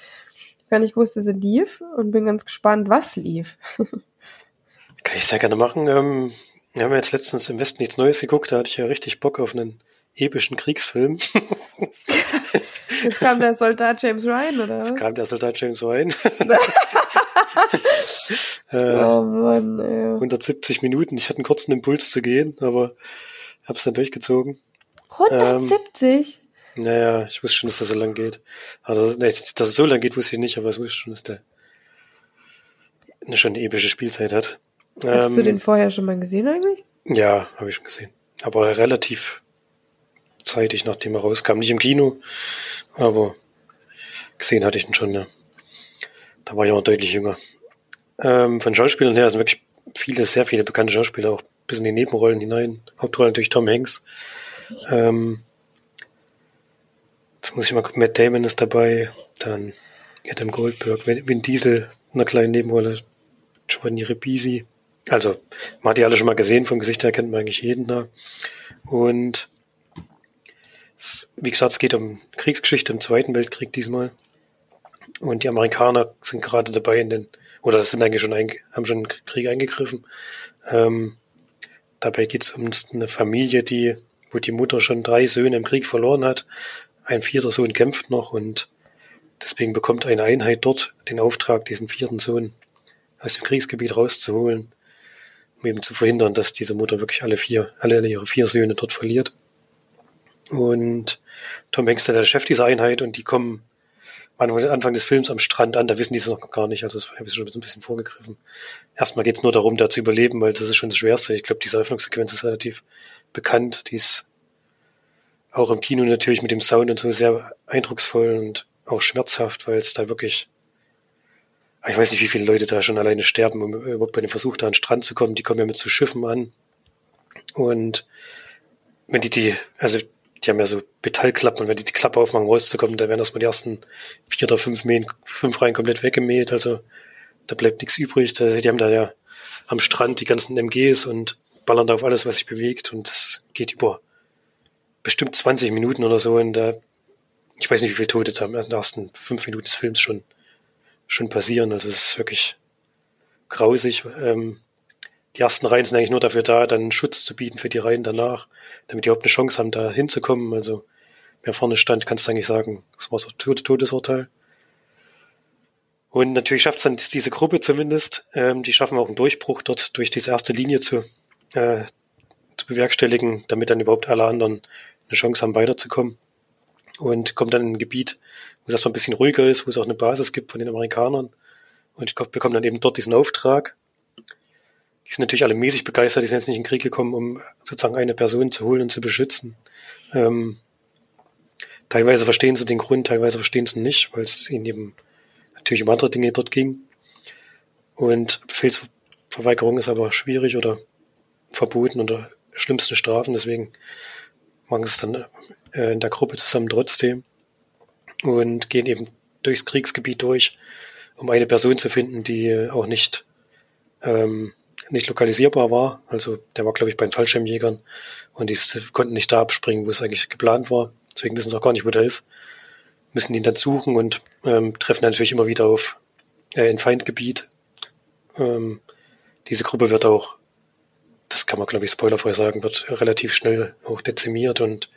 A: Gar nicht wusste, sie lief und bin ganz gespannt, was lief.
C: Kann ich sehr gerne machen. Ähm, wir haben jetzt letztens im Westen nichts Neues geguckt. Da hatte ich ja richtig Bock auf einen epischen Kriegsfilm.
A: Jetzt kam der Soldat James Ryan, oder?
C: Jetzt kam der Soldat James Ryan.
A: äh, oh Mann, ey.
C: 170 Minuten. Ich hatte einen kurzen Impuls zu gehen, aber hab's dann durchgezogen.
A: 170?
C: Ähm, naja, ich wusste schon, dass das so lang geht. Also, nee, dass es so lang geht, wusste ich nicht, aber ich wusste schon, dass der eine schon eine epische Spielzeit hat.
A: Hast ähm, du den vorher schon mal gesehen eigentlich?
C: Ja, habe ich schon gesehen. Aber relativ zeitig, nachdem er rauskam. Nicht im Kino, aber gesehen hatte ich ihn schon, ja. Da war ich auch deutlich jünger. Ähm, von Schauspielern her sind wirklich viele, sehr viele bekannte Schauspieler auch bis in die Nebenrollen hinein. Hauptrolle natürlich Tom Hanks. Ähm, jetzt muss ich mal gucken, Matt Damon ist dabei, dann Adam Goldberg, Vin Diesel in einer kleinen Nebenrolle, Giovanni Ribisi. Also, man hat die alle schon mal gesehen, vom Gesicht her kennt man eigentlich jeden da. Und wie gesagt, es geht um Kriegsgeschichte im Zweiten Weltkrieg diesmal. Und die Amerikaner sind gerade dabei in den, oder sind eigentlich schon, haben schon den Krieg eingegriffen. Ähm, Dabei geht es um eine Familie, die, wo die Mutter schon drei Söhne im Krieg verloren hat. Ein vierter Sohn kämpft noch und deswegen bekommt eine Einheit dort den Auftrag, diesen vierten Sohn aus dem Kriegsgebiet rauszuholen, um eben zu verhindern, dass diese Mutter wirklich alle vier, alle ihre vier Söhne dort verliert. Und Tom Hanks der Chef dieser Einheit und die kommen am Anfang des Films am Strand an, da wissen die es noch gar nicht, also das habe ich schon ein bisschen vorgegriffen. Erstmal geht es nur darum, da zu überleben, weil das ist schon das Schwerste. Ich glaube, diese Eröffnungssequenz ist relativ bekannt, die ist auch im Kino natürlich mit dem Sound und so sehr eindrucksvoll und auch schmerzhaft, weil es da wirklich, ich weiß nicht, wie viele Leute da schon alleine sterben, um überhaupt bei dem Versuch da an den Strand zu kommen. Die kommen ja mit so Schiffen an. Und wenn die die, also die haben ja so Metallklappen und wenn die die Klappe aufmachen, rauszukommen, da werden erstmal die ersten vier oder fünf Mähen, fünf Reihen komplett weggemäht. Also da bleibt nichts übrig. Die haben da ja am Strand die ganzen MGs und ballern da auf alles, was sich bewegt und das geht über bestimmt 20 Minuten oder so in der, ich weiß nicht, wie viele Tote da in den ersten fünf Minuten des Films schon, schon passieren. Also es ist wirklich grausig. Ähm, die ersten Reihen sind eigentlich nur dafür da, dann Schutz zu bieten für die Reihen danach, damit die überhaupt eine Chance haben, da hinzukommen. Also wer vorne stand, kannst du eigentlich sagen, das war so ein Todesurteil. Und natürlich schafft es dann diese Gruppe zumindest, ähm, die schaffen auch einen Durchbruch dort durch diese erste Linie zu, äh, zu bewerkstelligen, damit dann überhaupt alle anderen eine Chance haben, weiterzukommen. Und kommt dann in ein Gebiet, wo es erstmal ein bisschen ruhiger ist, wo es auch eine Basis gibt von den Amerikanern. Und ich bekomme dann eben dort diesen Auftrag. Die sind natürlich alle mäßig begeistert, die sind jetzt nicht in den Krieg gekommen, um sozusagen eine Person zu holen und zu beschützen. Ähm, teilweise verstehen sie den Grund, teilweise verstehen sie ihn nicht, weil es ihnen eben natürlich um andere Dinge dort ging. Und Befehlsverweigerung ist aber schwierig oder verboten oder schlimmsten Strafen, deswegen machen es dann äh, in der Gruppe zusammen trotzdem und gehen eben durchs Kriegsgebiet durch, um eine Person zu finden, die auch nicht, ähm, nicht lokalisierbar war. Also der war, glaube ich, bei den Fallschirmjägern und die konnten nicht da abspringen, wo es eigentlich geplant war. Deswegen wissen sie auch gar nicht, wo der ist. Müssen ihn dann suchen und ähm, treffen natürlich immer wieder auf äh, in Feindgebiet. Ähm, diese Gruppe wird auch das kann man, glaube ich, spoilerfrei sagen, wird relativ schnell auch dezimiert und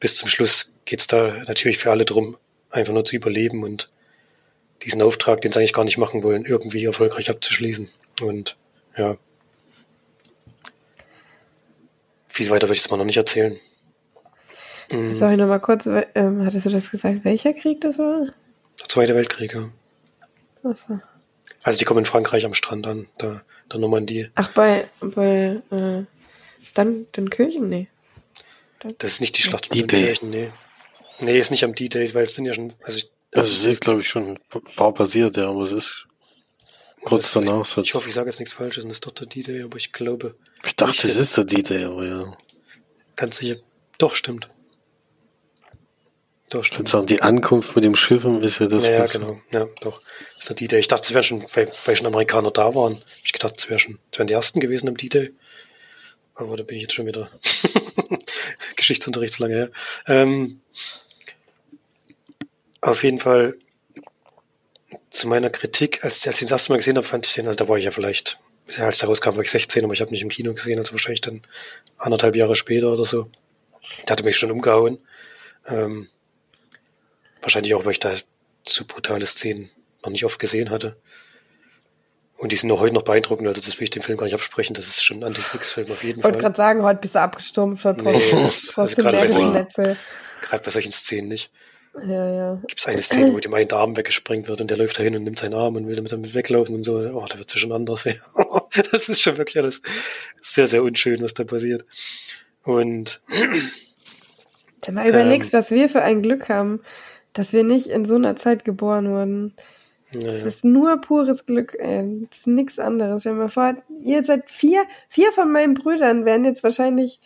C: bis zum Schluss geht's da natürlich für alle drum, einfach nur zu überleben und diesen Auftrag, den sie eigentlich gar nicht machen wollen, irgendwie erfolgreich abzuschließen. Und ja. Viel weiter würde ich es mal noch nicht erzählen.
A: Mhm. Sorry, nochmal kurz, ähm, hattest du das gesagt, welcher Krieg das war?
C: Der Zweite Weltkrieg, ja. Achso. Also die kommen in Frankreich am Strand an, da der Normandie.
A: Ach, bei, bei äh, dann den Kirchen? Nee.
C: Das ist nicht die Schlacht von den Kirchen, nee. Nee, ist nicht am D-Day, weil es sind ja schon, also ich,
B: also es ist, glaube ich, schon ein paar passiert, ja, aber es ist kurz danach.
C: Ich, ich hoffe, ich sage jetzt nichts Falsches, und das ist doch der D-Day, aber ich glaube.
B: Ich dachte, es ist der D-Day, aber ja.
C: Ganz sicher. Doch, stimmt.
B: Doch, stimmt. Sagen, die Ankunft mit dem Schiff ist ja das.
C: Ja, ja genau. Ja, doch. Das ist der D-Day. Ich dachte, es wären schon, weil, weil schon Amerikaner da waren. Hab ich gedacht, es wären schon, es wären die ersten gewesen am D-Day. Aber da bin ich jetzt schon wieder. Geschichtsunterricht so lange her. Ähm, auf jeden Fall zu meiner Kritik, als, als ich den das erste Mal gesehen habe, fand ich den, also da war ich ja vielleicht, als der rauskam, war ich 16, aber ich habe nicht im Kino gesehen, also wahrscheinlich dann anderthalb Jahre später oder so. Der hatte mich schon umgehauen. Ähm, Wahrscheinlich auch, weil ich da zu brutale Szenen noch nicht oft gesehen hatte. Und die sind auch heute noch beeindruckend, also das will ich dem Film gar nicht absprechen, das ist schon ein Anti-Flix-Film auf jeden
A: Fall. Ich wollte gerade sagen, heute bist du abgestumpft, nee,
C: also gerade, bei solchen, gerade bei solchen Szenen nicht.
A: Ja, ja.
C: Gibt es eine Szene, wo dem einen Arm weggesprengt wird und der läuft dahin und nimmt seinen Arm und will damit weglaufen und so. Oh, da wird es ja schon anders. das ist schon wirklich alles sehr, sehr unschön, was da passiert. Und
A: wenn man überlegst, ähm, was wir für ein Glück haben, dass wir nicht in so einer Zeit geboren wurden. Naja. Das ist nur pures Glück, ey. Das ist nichts anderes. Dir mal vor, ihr seid vier, vier von meinen Brüdern wären jetzt wahrscheinlich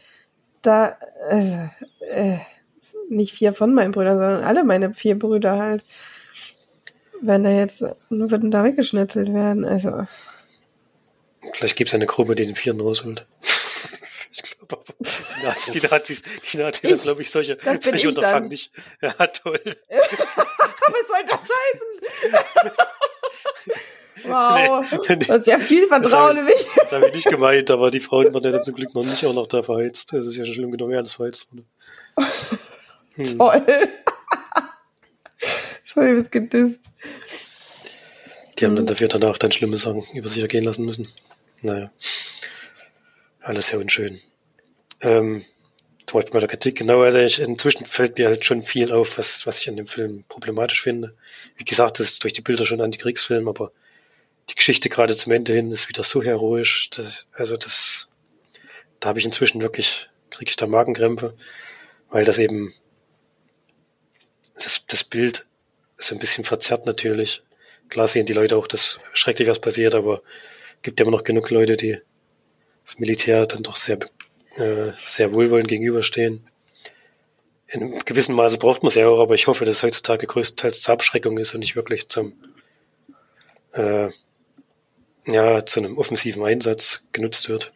A: da, äh, äh, nicht vier von meinen Brüdern, sondern alle meine vier Brüder halt, wenn da jetzt, würden da weggeschnetzelt werden, also.
C: Vielleicht gibt es eine Gruppe, die den Vierten rausholt. ich glaube, die Nazis, die Nazis, die Nazis haben, glaube ich, solche, solche Unterfangen nicht. Ja, toll.
A: Was soll das heißen? Wow, nee, das ist ja viel Vertrauen in mich.
C: Das habe ich nicht gemeint, aber die Frauen waren ja dann zum Glück noch nicht auch noch da verheizt. Das ist ja schon schlimm genug, wer das verheizt wurde.
A: Hm. Toll. Voll was gedisst.
C: Die haben dann dafür danach dann schlimme Sachen über sich ergehen lassen müssen. Naja. Alles sehr unschön. Ähm, zum Beispiel bei der Kritik, genau, also ich, inzwischen fällt mir halt schon viel auf, was, was ich an dem Film problematisch finde. Wie gesagt, das ist durch die Bilder schon ein Antikriegsfilm, aber die Geschichte gerade zum Ende hin ist wieder so heroisch. Das, also das, da habe ich inzwischen wirklich, kriege ich da Magenkrämpfe, weil das eben, das, das Bild ist ein bisschen verzerrt natürlich. Klar sehen die Leute auch, dass schrecklich was passiert, aber gibt ja immer noch genug Leute, die das Militär dann doch sehr, äh, sehr wohlwollend gegenüberstehen. In einem gewissen Maße braucht man es ja auch, aber ich hoffe, dass es heutzutage größtenteils zur Abschreckung ist und nicht wirklich zum, äh, ja, zu einem offensiven Einsatz genutzt wird.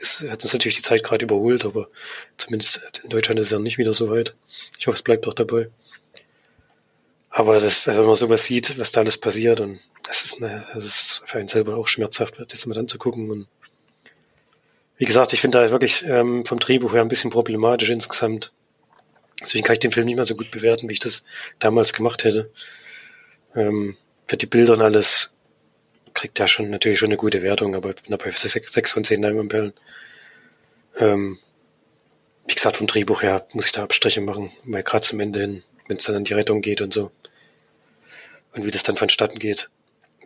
C: Es hat uns natürlich die Zeit gerade überholt, aber zumindest in Deutschland ist es ja nicht wieder so weit. Ich hoffe, es bleibt auch dabei. Aber das, wenn man sowas sieht, was da alles passiert, und das ist, eine, das ist für einen selber auch schmerzhaft, das mal anzugucken. Und wie gesagt, ich finde da wirklich ähm, vom Drehbuch her ein bisschen problematisch insgesamt. Deswegen kann ich den Film nicht mehr so gut bewerten, wie ich das damals gemacht hätte. Ähm, für die Bilder und alles kriegt er schon natürlich schon eine gute Wertung, aber ich bin dabei 6, 6 von 10 Leinwandperlen. Ähm, wie gesagt, vom Drehbuch her muss ich da Abstriche machen, weil gerade zum Ende hin, wenn es dann an die Rettung geht und so, und wie das dann vonstatten geht,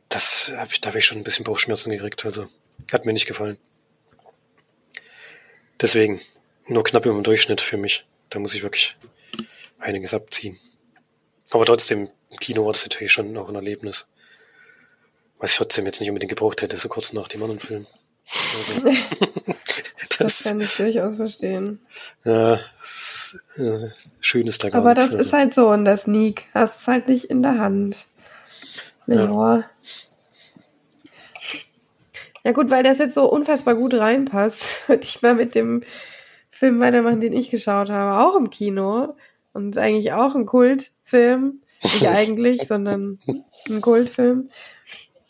C: das habe ich, da habe ich schon ein bisschen Bauchschmerzen gekriegt. Also hat mir nicht gefallen. Deswegen nur knapp dem Durchschnitt für mich. Da muss ich wirklich einiges abziehen. Aber trotzdem, im Kino war das natürlich schon auch ein Erlebnis. Was ich trotzdem jetzt nicht unbedingt gebraucht hätte, so kurz nach dem anderen Film.
A: Also, das, das, kann ich durchaus verstehen.
C: Ja, das ist, äh, schön ist da
A: gar Aber das also. ist halt so in der Sneak. Hast es halt nicht in der Hand. Ja. ja. gut, weil das jetzt so unfassbar gut reinpasst, würde ich mal mit dem Film weitermachen, den ich geschaut habe, auch im Kino. Und eigentlich auch ein Kultfilm. Nicht eigentlich, sondern ein Kultfilm.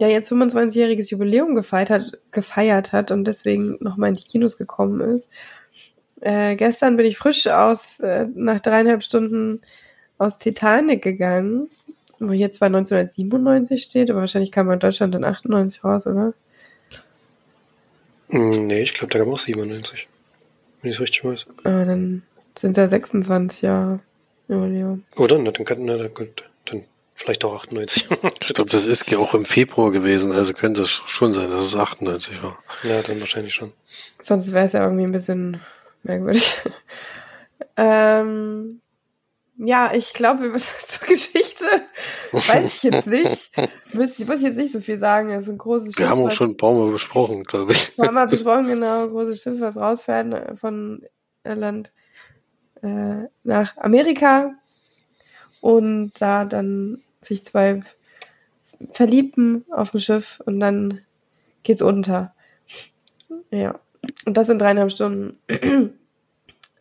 A: Der jetzt 25-jähriges Jubiläum gefeiert hat, gefeiert hat und deswegen nochmal in die Kinos gekommen ist. Äh, gestern bin ich frisch aus, äh, nach dreieinhalb Stunden aus Titanic gegangen wo hier zwar 1997 steht, aber wahrscheinlich kam man in Deutschland dann 98 raus, oder?
C: Hm, nee, ich glaube, da kam auch 97. Wenn ich es richtig weiß.
A: Aber dann sind es ja 26 Jahre. Jubiläum.
C: Oder? Na, dann, kann, na, dann, dann vielleicht auch 98.
B: ich glaube, das ist ja auch im Februar gewesen, also könnte es schon sein, dass es 98 war.
C: Ja, dann wahrscheinlich schon.
A: Sonst wäre es ja irgendwie ein bisschen merkwürdig. ähm, ja, ich glaube, über zur Geschichte weiß ich jetzt nicht. Muss, muss ich jetzt nicht so viel sagen. Es ist ein großes
B: Schiff. Wir haben auch schon ein paar Mal besprochen, glaube ich.
A: Wir haben mal besprochen, genau. Großes Schiff, was rausfährt äh, von Irland äh, nach Amerika. Und da dann sich zwei verliebten auf dem Schiff und dann geht's unter. Ja. Und das in dreieinhalb Stunden.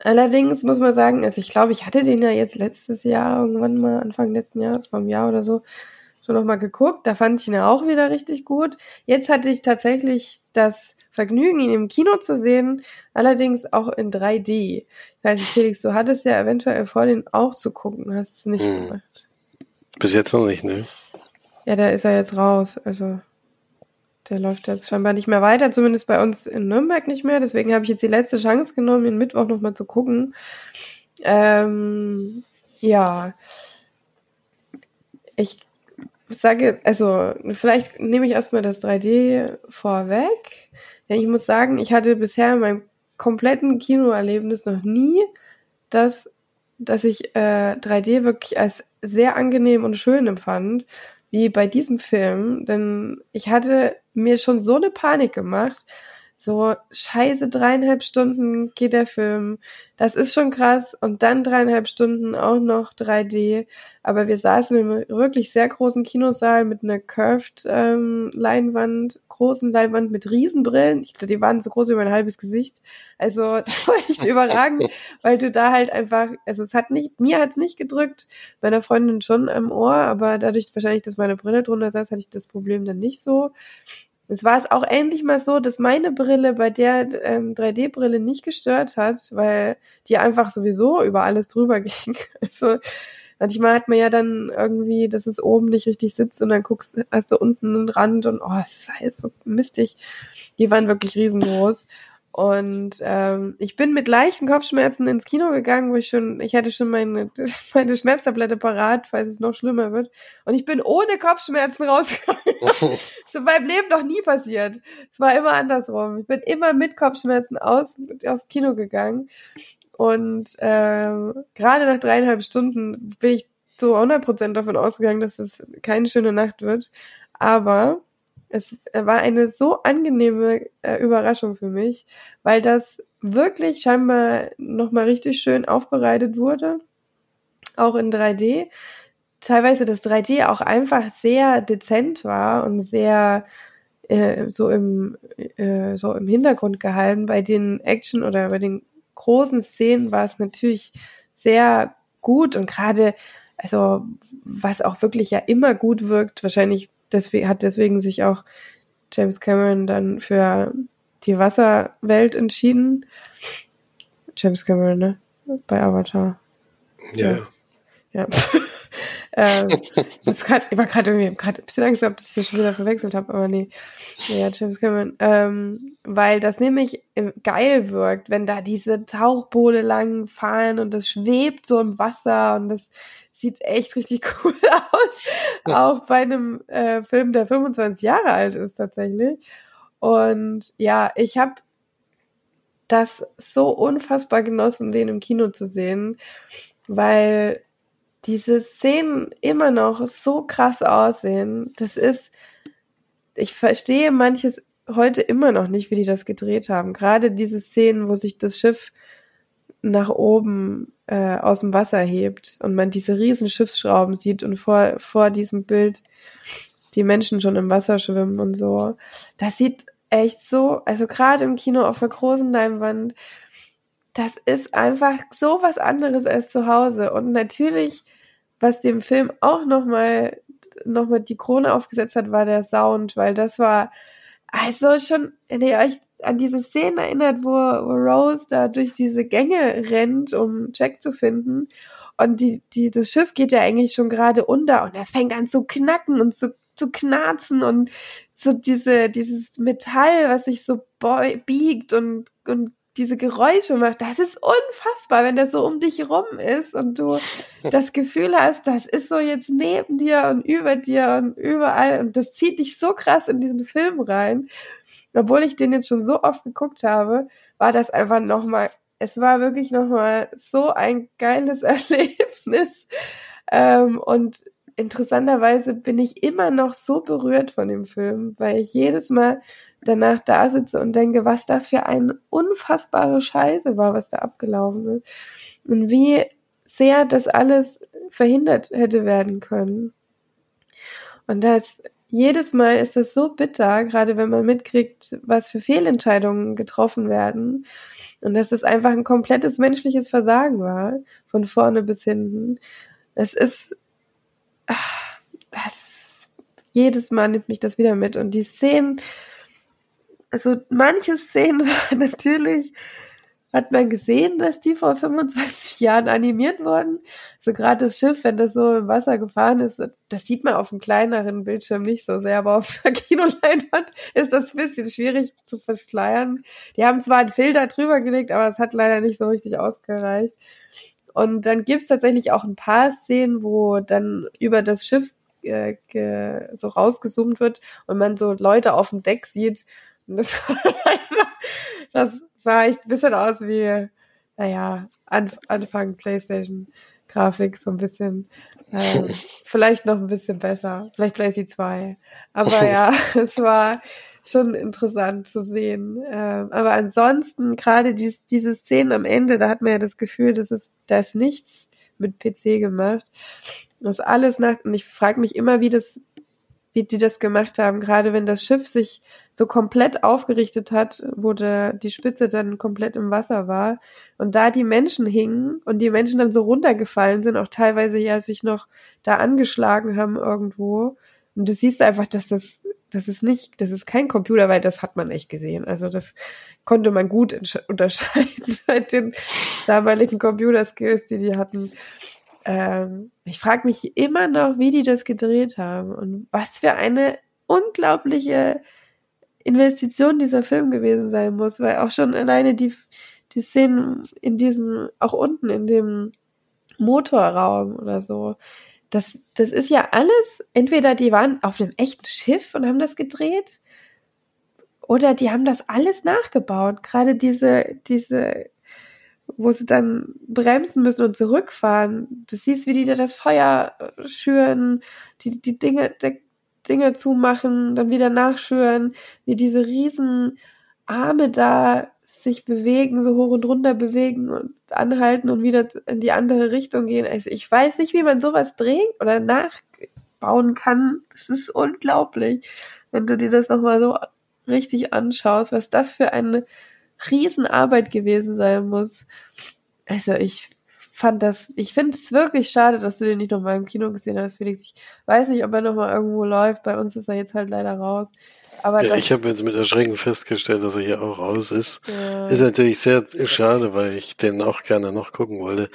A: Allerdings muss man sagen, also ich glaube, ich hatte den ja jetzt letztes Jahr, irgendwann mal Anfang letzten Jahres, vor einem Jahr oder so, schon nochmal geguckt. Da fand ich ihn ja auch wieder richtig gut. Jetzt hatte ich tatsächlich das Vergnügen, ihn im Kino zu sehen, allerdings auch in 3D. Ich weiß nicht, Felix, du hattest ja eventuell vor, den auch zu gucken, hast du nicht hm. gemacht.
B: Bis jetzt noch nicht, ne?
A: Ja, da ist er jetzt raus, also der läuft jetzt scheinbar nicht mehr weiter, zumindest bei uns in Nürnberg nicht mehr. Deswegen habe ich jetzt die letzte Chance genommen, den Mittwoch nochmal zu gucken. Ähm, ja. Ich sage, also vielleicht nehme ich erstmal das 3D vorweg. Denn ich muss sagen, ich hatte bisher in meinem kompletten Kinoerlebnis noch nie, dass, dass ich äh, 3D wirklich als sehr angenehm und schön empfand wie bei diesem Film, denn ich hatte mir schon so eine Panik gemacht. So, scheiße, dreieinhalb Stunden geht der Film. Das ist schon krass. Und dann dreieinhalb Stunden auch noch 3D. Aber wir saßen im wirklich sehr großen Kinosaal mit einer curved ähm, Leinwand, großen Leinwand mit Riesenbrillen. Ich glaube, die waren so groß wie mein halbes Gesicht. Also, das war echt überragend, weil du da halt einfach, also es hat nicht, mir hat's nicht gedrückt, meiner Freundin schon am Ohr, aber dadurch wahrscheinlich, dass meine Brille drunter saß, hatte ich das Problem dann nicht so. Es war es auch endlich mal so, dass meine Brille bei der ähm, 3D-Brille nicht gestört hat, weil die einfach sowieso über alles drüber ging. Also manchmal hat man ja dann irgendwie, dass es oben nicht richtig sitzt und dann guckst, hast du unten einen Rand und oh, es ist alles so mistig. Die waren wirklich riesengroß. Und ähm, ich bin mit leichten Kopfschmerzen ins Kino gegangen, wo ich schon, ich hatte schon meine, meine Schmerztablette parat, falls es noch schlimmer wird. Und ich bin ohne Kopfschmerzen rausgegangen. in meinem Leben noch nie passiert. Es war immer andersrum. Ich bin immer mit Kopfschmerzen aus, aus Kino gegangen. Und ähm, gerade nach dreieinhalb Stunden bin ich zu 100% davon ausgegangen, dass es keine schöne Nacht wird. Aber es war eine so angenehme äh, Überraschung für mich, weil das wirklich scheinbar nochmal richtig schön aufbereitet wurde, auch in 3D. Teilweise das 3D auch einfach sehr dezent war und sehr äh, so im äh, so im Hintergrund gehalten. Bei den Action oder bei den großen Szenen war es natürlich sehr gut und gerade also was auch wirklich ja immer gut wirkt, wahrscheinlich deswegen, hat deswegen sich auch James Cameron dann für die Wasserwelt entschieden. James Cameron, ne? Bei Avatar.
C: Ja.
A: Ja. ja. ähm, das grad, ich war gerade irgendwie gerade ein bisschen Angst gehabt, dass ich das schon wieder verwechselt habe, aber nee. Ja, James Cameron. Ähm, weil das nämlich geil wirkt, wenn da diese Tauchboote lang fahren und das schwebt so im Wasser und das sieht echt richtig cool aus. Auch bei einem äh, Film, der 25 Jahre alt ist tatsächlich. Und ja, ich habe das so unfassbar genossen, den im Kino zu sehen, weil diese Szenen immer noch so krass aussehen. Das ist, ich verstehe manches heute immer noch nicht, wie die das gedreht haben. Gerade diese Szenen, wo sich das Schiff nach oben äh, aus dem Wasser hebt und man diese riesen Schiffsschrauben sieht und vor, vor diesem Bild die Menschen schon im Wasser schwimmen und so. Das sieht echt so, also gerade im Kino auf der großen Leinwand, das ist einfach so was anderes als zu Hause. Und natürlich, was dem Film auch nochmal noch mal die Krone aufgesetzt hat, war der Sound, weil das war also schon, ihr euch an diese Szenen erinnert, wo, wo Rose da durch diese Gänge rennt, um Jack zu finden. Und die, die, das Schiff geht ja eigentlich schon gerade unter und das fängt an zu knacken und zu, zu knarzen und so diese, dieses Metall, was sich so biegt und, und diese Geräusche macht, das ist unfassbar, wenn das so um dich rum ist und du das Gefühl hast, das ist so jetzt neben dir und über dir und überall. Und das zieht dich so krass in diesen Film rein obwohl ich den jetzt schon so oft geguckt habe, war das einfach nochmal, es war wirklich nochmal so ein geiles Erlebnis. Ähm, und interessanterweise bin ich immer noch so berührt von dem Film, weil ich jedes Mal danach da sitze und denke, was das für eine unfassbare Scheiße war, was da abgelaufen ist. Und wie sehr das alles verhindert hätte werden können. Und das jedes Mal ist es so bitter, gerade wenn man mitkriegt, was für Fehlentscheidungen getroffen werden. Und dass es einfach ein komplettes menschliches Versagen war, von vorne bis hinten. Es ist, ach, das, jedes Mal nimmt mich das wieder mit. Und die Szenen, also manche Szenen waren natürlich hat man gesehen, dass die vor 25 Jahren animiert wurden. So gerade das Schiff, wenn das so im Wasser gefahren ist, das sieht man auf einem kleineren Bildschirm nicht so sehr, aber auf der Kinoleinwand ist das ein bisschen schwierig zu verschleiern. Die haben zwar einen Filter drüber gelegt, aber es hat leider nicht so richtig ausgereicht. Und dann gibt's tatsächlich auch ein paar Szenen, wo dann über das Schiff äh, so rausgezoomt wird und man so Leute auf dem Deck sieht. Und das, das sah echt ein bisschen aus wie, naja, Anf Anfang PlayStation-Grafik, so ein bisschen. Ähm, vielleicht noch ein bisschen besser. Vielleicht PlayStation 2. Aber ja, es war schon interessant zu sehen. Ähm, aber ansonsten, gerade dies, diese Szenen am Ende, da hat man ja das Gefühl, dass es, da ist nichts mit PC gemacht. Das ist alles nach, und ich frage mich immer, wie das wie die das gemacht haben. Gerade wenn das Schiff sich so komplett aufgerichtet hat, wo der, die Spitze dann komplett im Wasser war und da die Menschen hingen und die Menschen dann so runtergefallen sind, auch teilweise ja sich noch da angeschlagen haben irgendwo. Und du siehst einfach, dass das, das ist nicht, das ist kein Computer, weil das hat man echt gesehen. Also das konnte man gut unterscheiden seit den damaligen Computerskills, die die hatten. Ähm, ich frage mich immer noch, wie die das gedreht haben und was für eine unglaubliche Investition dieser Film gewesen sein muss, weil auch schon alleine die, die Szenen in diesem, auch unten in dem Motorraum oder so, das, das ist ja alles, entweder die waren auf einem echten Schiff und haben das gedreht, oder die haben das alles nachgebaut. Gerade diese, diese, wo sie dann bremsen müssen und zurückfahren. Du siehst, wie die da das Feuer schüren, die, die Dinge, die Dinge zumachen, dann wieder nachschüren, wie diese riesen Arme da sich bewegen, so hoch und runter bewegen und anhalten und wieder in die andere Richtung gehen. Also ich weiß nicht, wie man sowas drehen oder nachbauen kann. Das ist unglaublich, wenn du dir das nochmal so richtig anschaust, was das für eine Riesenarbeit gewesen sein muss. Also ich fand das, ich finde es wirklich schade, dass du den nicht nochmal im Kino gesehen hast, Felix. Ich weiß nicht, ob er nochmal irgendwo läuft. Bei uns ist er jetzt halt leider raus.
B: Aber ja, ich habe jetzt mit Erschrecken festgestellt, dass er hier auch raus ist. Ja. Ist natürlich sehr schade, weil ich den auch gerne noch gucken wollte.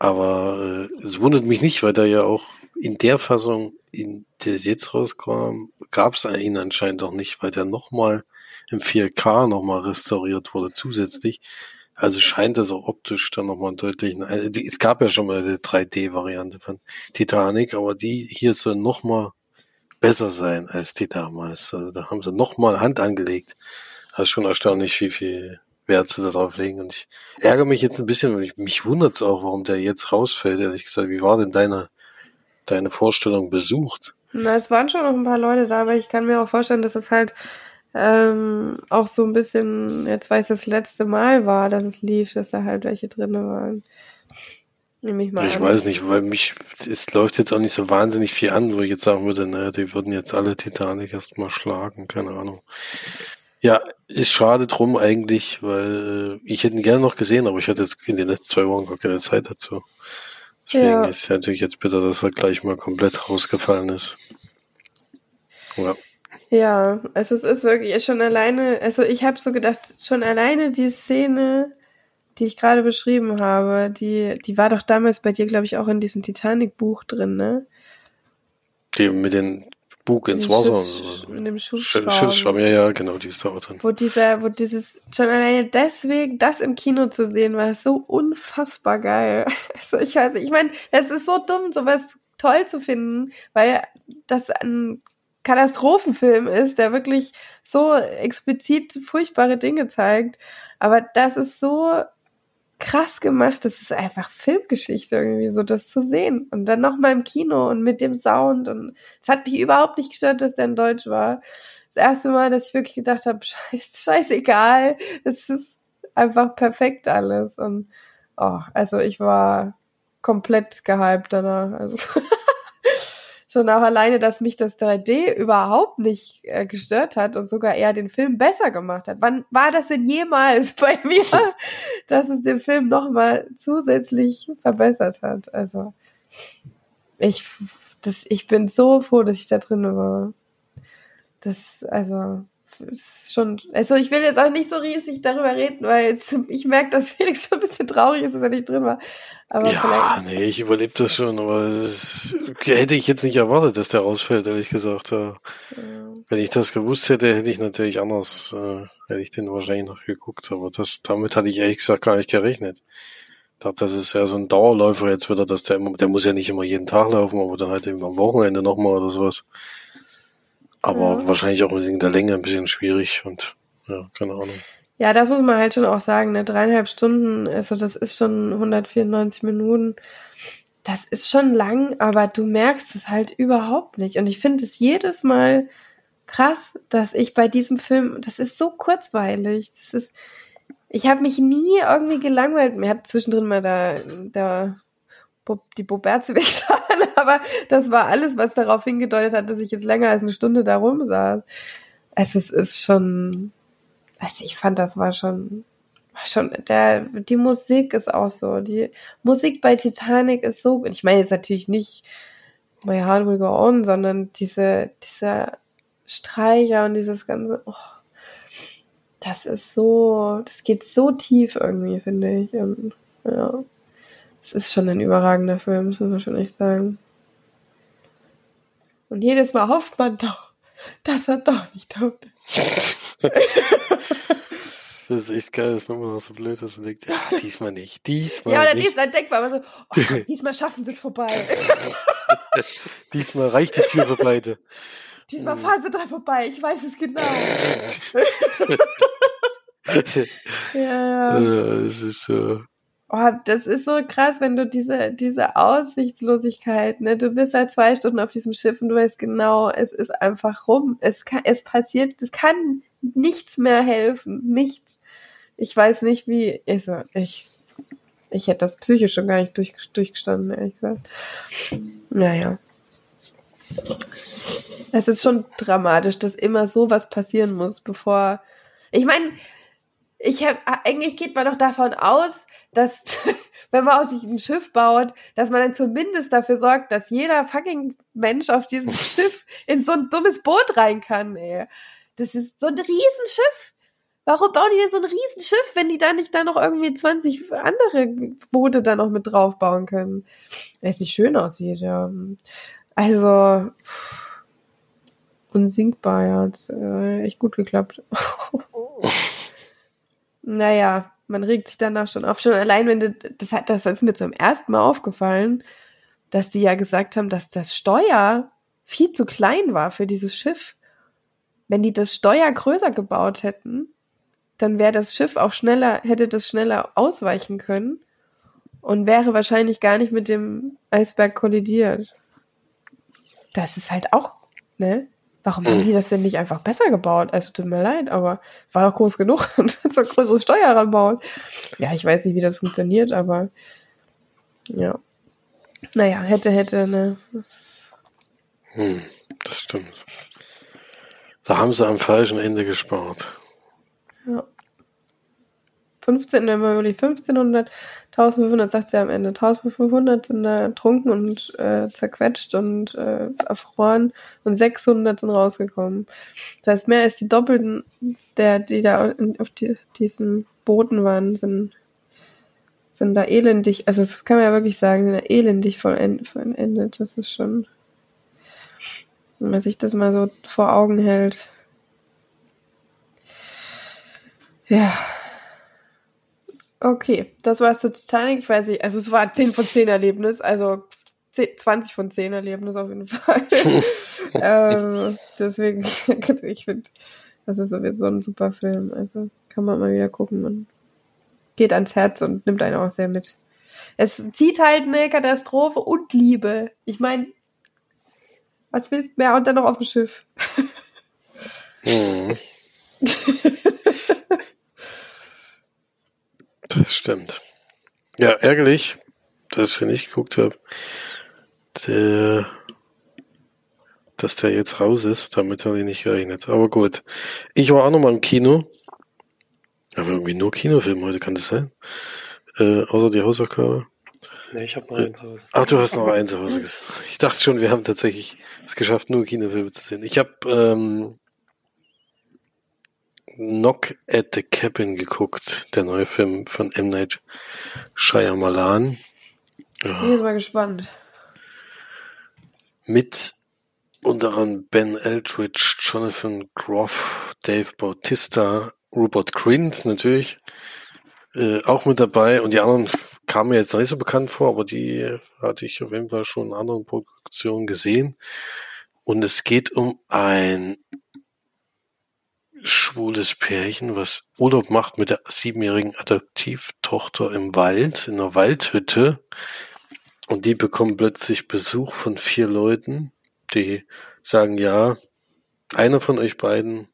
B: Aber äh, es wundert mich nicht, weil der ja auch in der Fassung, in der es jetzt rauskam, gab es ihn anscheinend auch nicht, weil der nochmal im 4K nochmal restauriert wurde zusätzlich. Also scheint das auch optisch dann nochmal deutlich. Also es gab ja schon mal eine 3D-Variante von Titanic, aber die hier soll nochmal besser sein als die damals. Also da haben sie nochmal Hand angelegt. Das ist schon erstaunlich, wie viel Wert sie darauf legen. Und ich ärgere mich jetzt ein bisschen, weil ich, mich wundert es auch, warum der jetzt rausfällt. Ehrlich gesagt, wie war denn deine, deine Vorstellung besucht?
A: Na, es waren schon noch ein paar Leute da, aber ich kann mir auch vorstellen, dass es halt ähm, auch so ein bisschen, jetzt weiß das letzte Mal war, dass es lief, dass da halt welche drin waren.
B: Nehme ich mal ich an. weiß nicht, weil mich, es läuft jetzt auch nicht so wahnsinnig viel an, wo ich jetzt sagen würde, naja, die würden jetzt alle Titanic erstmal schlagen, keine Ahnung. Ja, ist schade drum eigentlich, weil ich hätte ihn gerne noch gesehen, aber ich hatte jetzt in den letzten zwei Wochen gar keine Zeit dazu. Deswegen ja. ist es natürlich jetzt bitter, dass er gleich mal komplett rausgefallen ist.
A: Ja. Ja, also es ist wirklich schon alleine, also ich habe so gedacht, schon alleine die Szene, die ich gerade beschrieben habe, die, die war doch damals bei dir, glaube ich, auch in diesem Titanic-Buch drin, ne?
B: Die mit den Bug ins Wasser. Schiff, in dem Schiffsschwamm. Schiffsschwamm, ja, ja, genau, die ist da auch drin.
A: Wo dieser, wo dieses, schon alleine deswegen, das im Kino zu sehen, war so unfassbar geil. Also ich weiß nicht, ich meine, es ist so dumm, sowas toll zu finden, weil das ein Katastrophenfilm ist, der wirklich so explizit furchtbare Dinge zeigt. Aber das ist so krass gemacht. Das ist einfach Filmgeschichte irgendwie, so das zu sehen. Und dann nochmal im Kino und mit dem Sound. Und es hat mich überhaupt nicht gestört, dass der in Deutsch war. Das erste Mal, dass ich wirklich gedacht habe, scheiß, scheißegal. Es ist einfach perfekt alles. Und oh, also ich war komplett gehypt danach. Also schon auch alleine, dass mich das 3D überhaupt nicht äh, gestört hat und sogar eher den Film besser gemacht hat. Wann war das denn jemals bei mir, dass es den Film nochmal zusätzlich verbessert hat? Also ich, das, ich bin so froh, dass ich da drin war. Das, also, ist schon, also ich will jetzt auch nicht so riesig darüber reden, weil jetzt, ich merke, dass Felix schon ein bisschen traurig ist, dass er nicht drin war.
B: Aber ja, nee, ich überlebe das schon, aber es ist, hätte ich jetzt nicht erwartet, dass der rausfällt, ehrlich gesagt. Ja. Wenn ich das gewusst hätte, hätte ich natürlich anders, äh, hätte ich den wahrscheinlich noch geguckt, aber das, damit hatte ich ehrlich gesagt gar nicht gerechnet. Ich dachte, das ist ja so ein Dauerläufer jetzt wieder, dass der immer, der muss ja nicht immer jeden Tag laufen, aber dann halt eben am Wochenende nochmal oder sowas. Aber ja. wahrscheinlich auch wegen der Länge ein bisschen schwierig und ja, keine Ahnung.
A: Ja, das muss man halt schon auch sagen, ne? Dreieinhalb Stunden, also das ist schon 194 Minuten. Das ist schon lang, aber du merkst es halt überhaupt nicht. Und ich finde es jedes Mal krass, dass ich bei diesem Film, das ist so kurzweilig. Das ist, ich habe mich nie irgendwie gelangweilt. Mir hat zwischendrin mal da, da die Boberze weggetan, aber das war alles, was darauf hingedeutet hat, dass ich jetzt länger als eine Stunde da rumsaß. Es ist schon, also ich fand, das war schon, war schon, der, die Musik ist auch so, die Musik bei Titanic ist so, ich meine jetzt natürlich nicht My Heart Will Go On, sondern diese, dieser Streicher und dieses ganze, oh, das ist so, das geht so tief irgendwie, finde ich. Und, ja Es ist schon ein überragender Film, muss man schon echt sagen. Und jedes Mal hofft man doch, dass er doch nicht tot ist.
B: Das ist echt geil, wenn man noch so blöd ist und denkt, ja, diesmal nicht, diesmal
A: ja, oder
B: nicht.
A: diesmal denkt man aber so, oh, diesmal schaffen sie es vorbei.
B: diesmal reicht die Tür für beide.
A: Diesmal fahren sie dran vorbei, ich weiß es genau. ja, ja.
B: Äh, Es ist so.
A: Oh, das ist so krass, wenn du diese, diese Aussichtslosigkeit, ne, du bist seit zwei Stunden auf diesem Schiff und du weißt genau, es ist einfach rum. Es kann, es passiert, es kann nichts mehr helfen. Nichts. Ich weiß nicht, wie, also, ich, ich hätte das psychisch schon gar nicht durch, durchgestanden, ehrlich gesagt. Naja. Es ist schon dramatisch, dass immer sowas passieren muss, bevor, ich meine, ich habe, eigentlich geht man doch davon aus, dass, wenn man aus sich ein Schiff baut, dass man dann zumindest dafür sorgt, dass jeder fucking Mensch auf diesem Schiff in so ein dummes Boot rein kann, ey. Das ist so ein Riesenschiff. Warum bauen die denn so ein Riesenschiff, wenn die da nicht da noch irgendwie 20 andere Boote da noch mit drauf bauen können? Weil es nicht schön aussieht, ja. Also, pff, unsinkbar, ja. Hat äh, echt gut geklappt. naja, man regt sich danach schon auf. Schon allein, wenn du, das hat, das ist mir zum ersten Mal aufgefallen, dass die ja gesagt haben, dass das Steuer viel zu klein war für dieses Schiff. Wenn die das Steuer größer gebaut hätten, dann wäre das Schiff auch schneller, hätte das schneller ausweichen können und wäre wahrscheinlich gar nicht mit dem Eisberg kollidiert. Das ist halt auch, ne? Warum haben die das denn nicht einfach besser gebaut? Also tut mir leid, aber war doch groß genug und so ein größeres Steuer ranbauen. Ja, ich weiß nicht, wie das funktioniert, aber ja. Naja, hätte, hätte, ne?
B: Hm, das stimmt. Da haben sie am falschen Ende gespart.
A: Ja. 15, wenn man überlegt, 1500, 1500 sagt sie am Ende, 1500 sind da ertrunken und äh, zerquetscht und äh, erfroren und 600 sind rausgekommen. Das heißt, mehr als die Doppelten, der, die da auf die, diesen Booten waren, sind, sind da elendig, also das kann man ja wirklich sagen, sind da elendig vollendet. Das ist schon, wenn man sich das mal so vor Augen hält. Ja. Okay, das war's zu Titanic. Ich weiß nicht, also es war 10 von 10 Erlebnis, also 10, 20 von 10 Erlebnis auf jeden Fall. ähm, deswegen, ich finde, das ist sowieso ein super Film. Also kann man mal wieder gucken und geht ans Herz und nimmt einen auch sehr mit. Es zieht halt eine Katastrophe und Liebe. Ich meine, was willst du mehr und dann noch auf dem Schiff?
B: Mhm. Das stimmt. Ja, ärgerlich, dass ich nicht geguckt habe. Der, dass der jetzt raus ist, damit habe ich nicht gerechnet. Aber gut. Ich war auch noch mal im Kino. Aber irgendwie nur Kinofilm heute, kann das sein? Äh, außer die Hausaufgabe.
C: Nee, ich habe noch einen zu Hause.
B: Ach, du hast noch einen zu Hause gesehen. Ich dachte schon, wir haben tatsächlich es geschafft, nur Kinofilme zu sehen. Ich habe ähm, Knock at the Cabin geguckt, der neue Film von M. Night Shyamalan.
A: Ich bin jetzt mal gespannt.
B: Mit unter anderem Ben Eldridge, Jonathan Groff, Dave Bautista, Rupert Grint natürlich äh, auch mit dabei und die anderen kamen mir jetzt nicht so bekannt vor, aber die hatte ich auf jeden Fall schon in anderen Produktionen gesehen. Und es geht um ein schwules Pärchen, was Urlaub macht mit der siebenjährigen Adoptivtochter im Wald, in einer Waldhütte. Und die bekommen plötzlich Besuch von vier Leuten, die sagen, ja, einer von euch beiden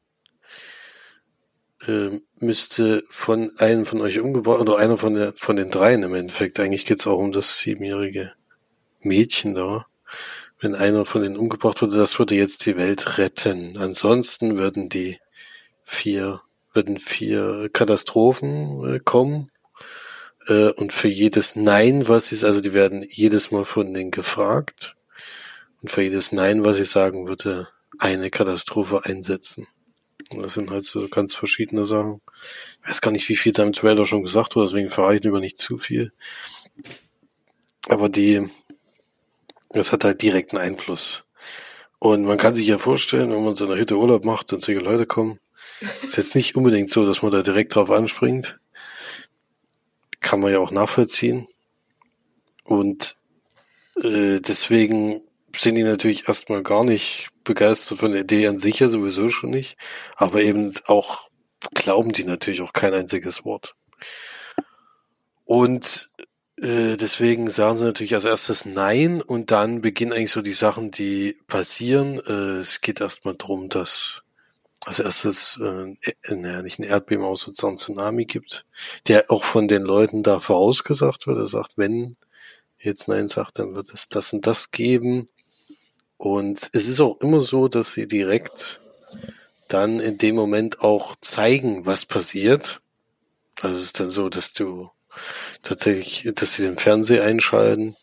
B: äh, müsste von einem von euch umgebracht, oder einer von der, von den dreien im Endeffekt. Eigentlich geht's auch um das siebenjährige Mädchen da. Wenn einer von denen umgebracht wurde, das würde jetzt die Welt retten. Ansonsten würden die vier, würden vier Katastrophen äh, kommen. Äh, und für jedes Nein, was sie, also die werden jedes Mal von denen gefragt. Und für jedes Nein, was sie sagen, würde eine Katastrophe einsetzen. Und das sind halt so ganz verschiedene Sachen. Ich weiß gar nicht, wie viel da im Trailer schon gesagt wurde, deswegen verrate ich lieber nicht zu viel. aber die, das hat halt direkten Einfluss. Und man kann sich ja vorstellen, wenn man so eine Hütte Urlaub macht und solche Leute kommen, ist jetzt nicht unbedingt so, dass man da direkt drauf anspringt. Kann man ja auch nachvollziehen. Und äh, deswegen sind die natürlich erstmal gar nicht begeistert von der Idee an sich ja sowieso schon nicht. Aber eben auch glauben die natürlich auch kein einziges Wort. Und äh, deswegen sagen sie natürlich als erstes Nein und dann beginnen eigentlich so die Sachen, die passieren. Äh, es geht erstmal drum, dass als erstes äh, äh, naja, nicht ein Erdbeben, aber sozusagen Tsunami gibt, der auch von den Leuten da vorausgesagt wird. Er sagt, wenn jetzt Nein sagt, dann wird es das und das geben. Und es ist auch immer so, dass sie direkt dann in dem Moment auch zeigen, was passiert. Also es ist dann so, dass du tatsächlich, dass sie den Fernseher einschalten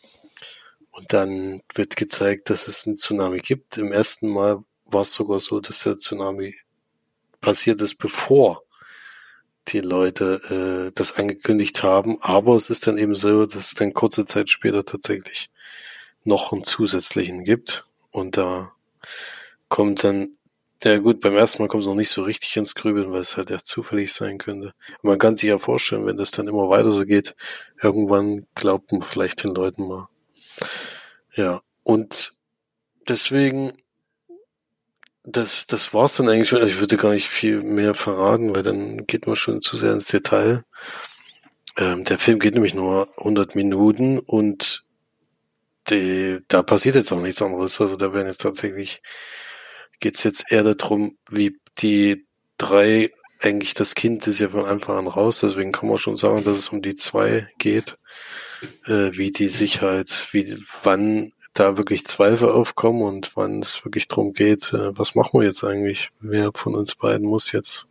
B: und dann wird gezeigt, dass es einen Tsunami gibt. Im ersten Mal war es sogar so, dass der Tsunami passiert ist, bevor die Leute äh, das angekündigt haben. Aber es ist dann eben so, dass es dann kurze Zeit später tatsächlich noch einen zusätzlichen gibt. Und da kommt dann ja gut, beim ersten Mal kommt es noch nicht so richtig ins Grübeln, weil es halt ja zufällig sein könnte. Und man kann sich ja vorstellen, wenn das dann immer weiter so geht, irgendwann glaubt man vielleicht den Leuten mal. Ja, und deswegen, das, das war's dann eigentlich schon. Also ich würde gar nicht viel mehr verraten, weil dann geht man schon zu sehr ins Detail. Ähm, der Film geht nämlich nur 100 Minuten und die, da passiert jetzt auch nichts anderes. Also da werden jetzt tatsächlich geht es jetzt eher darum, wie die drei eigentlich das Kind ist ja von Anfang an raus, deswegen kann man schon sagen, dass es um die zwei geht, äh, wie die sich halt, wie wann da wirklich Zweifel aufkommen und wann es wirklich darum geht, äh, was machen wir jetzt eigentlich? Wer von uns beiden muss jetzt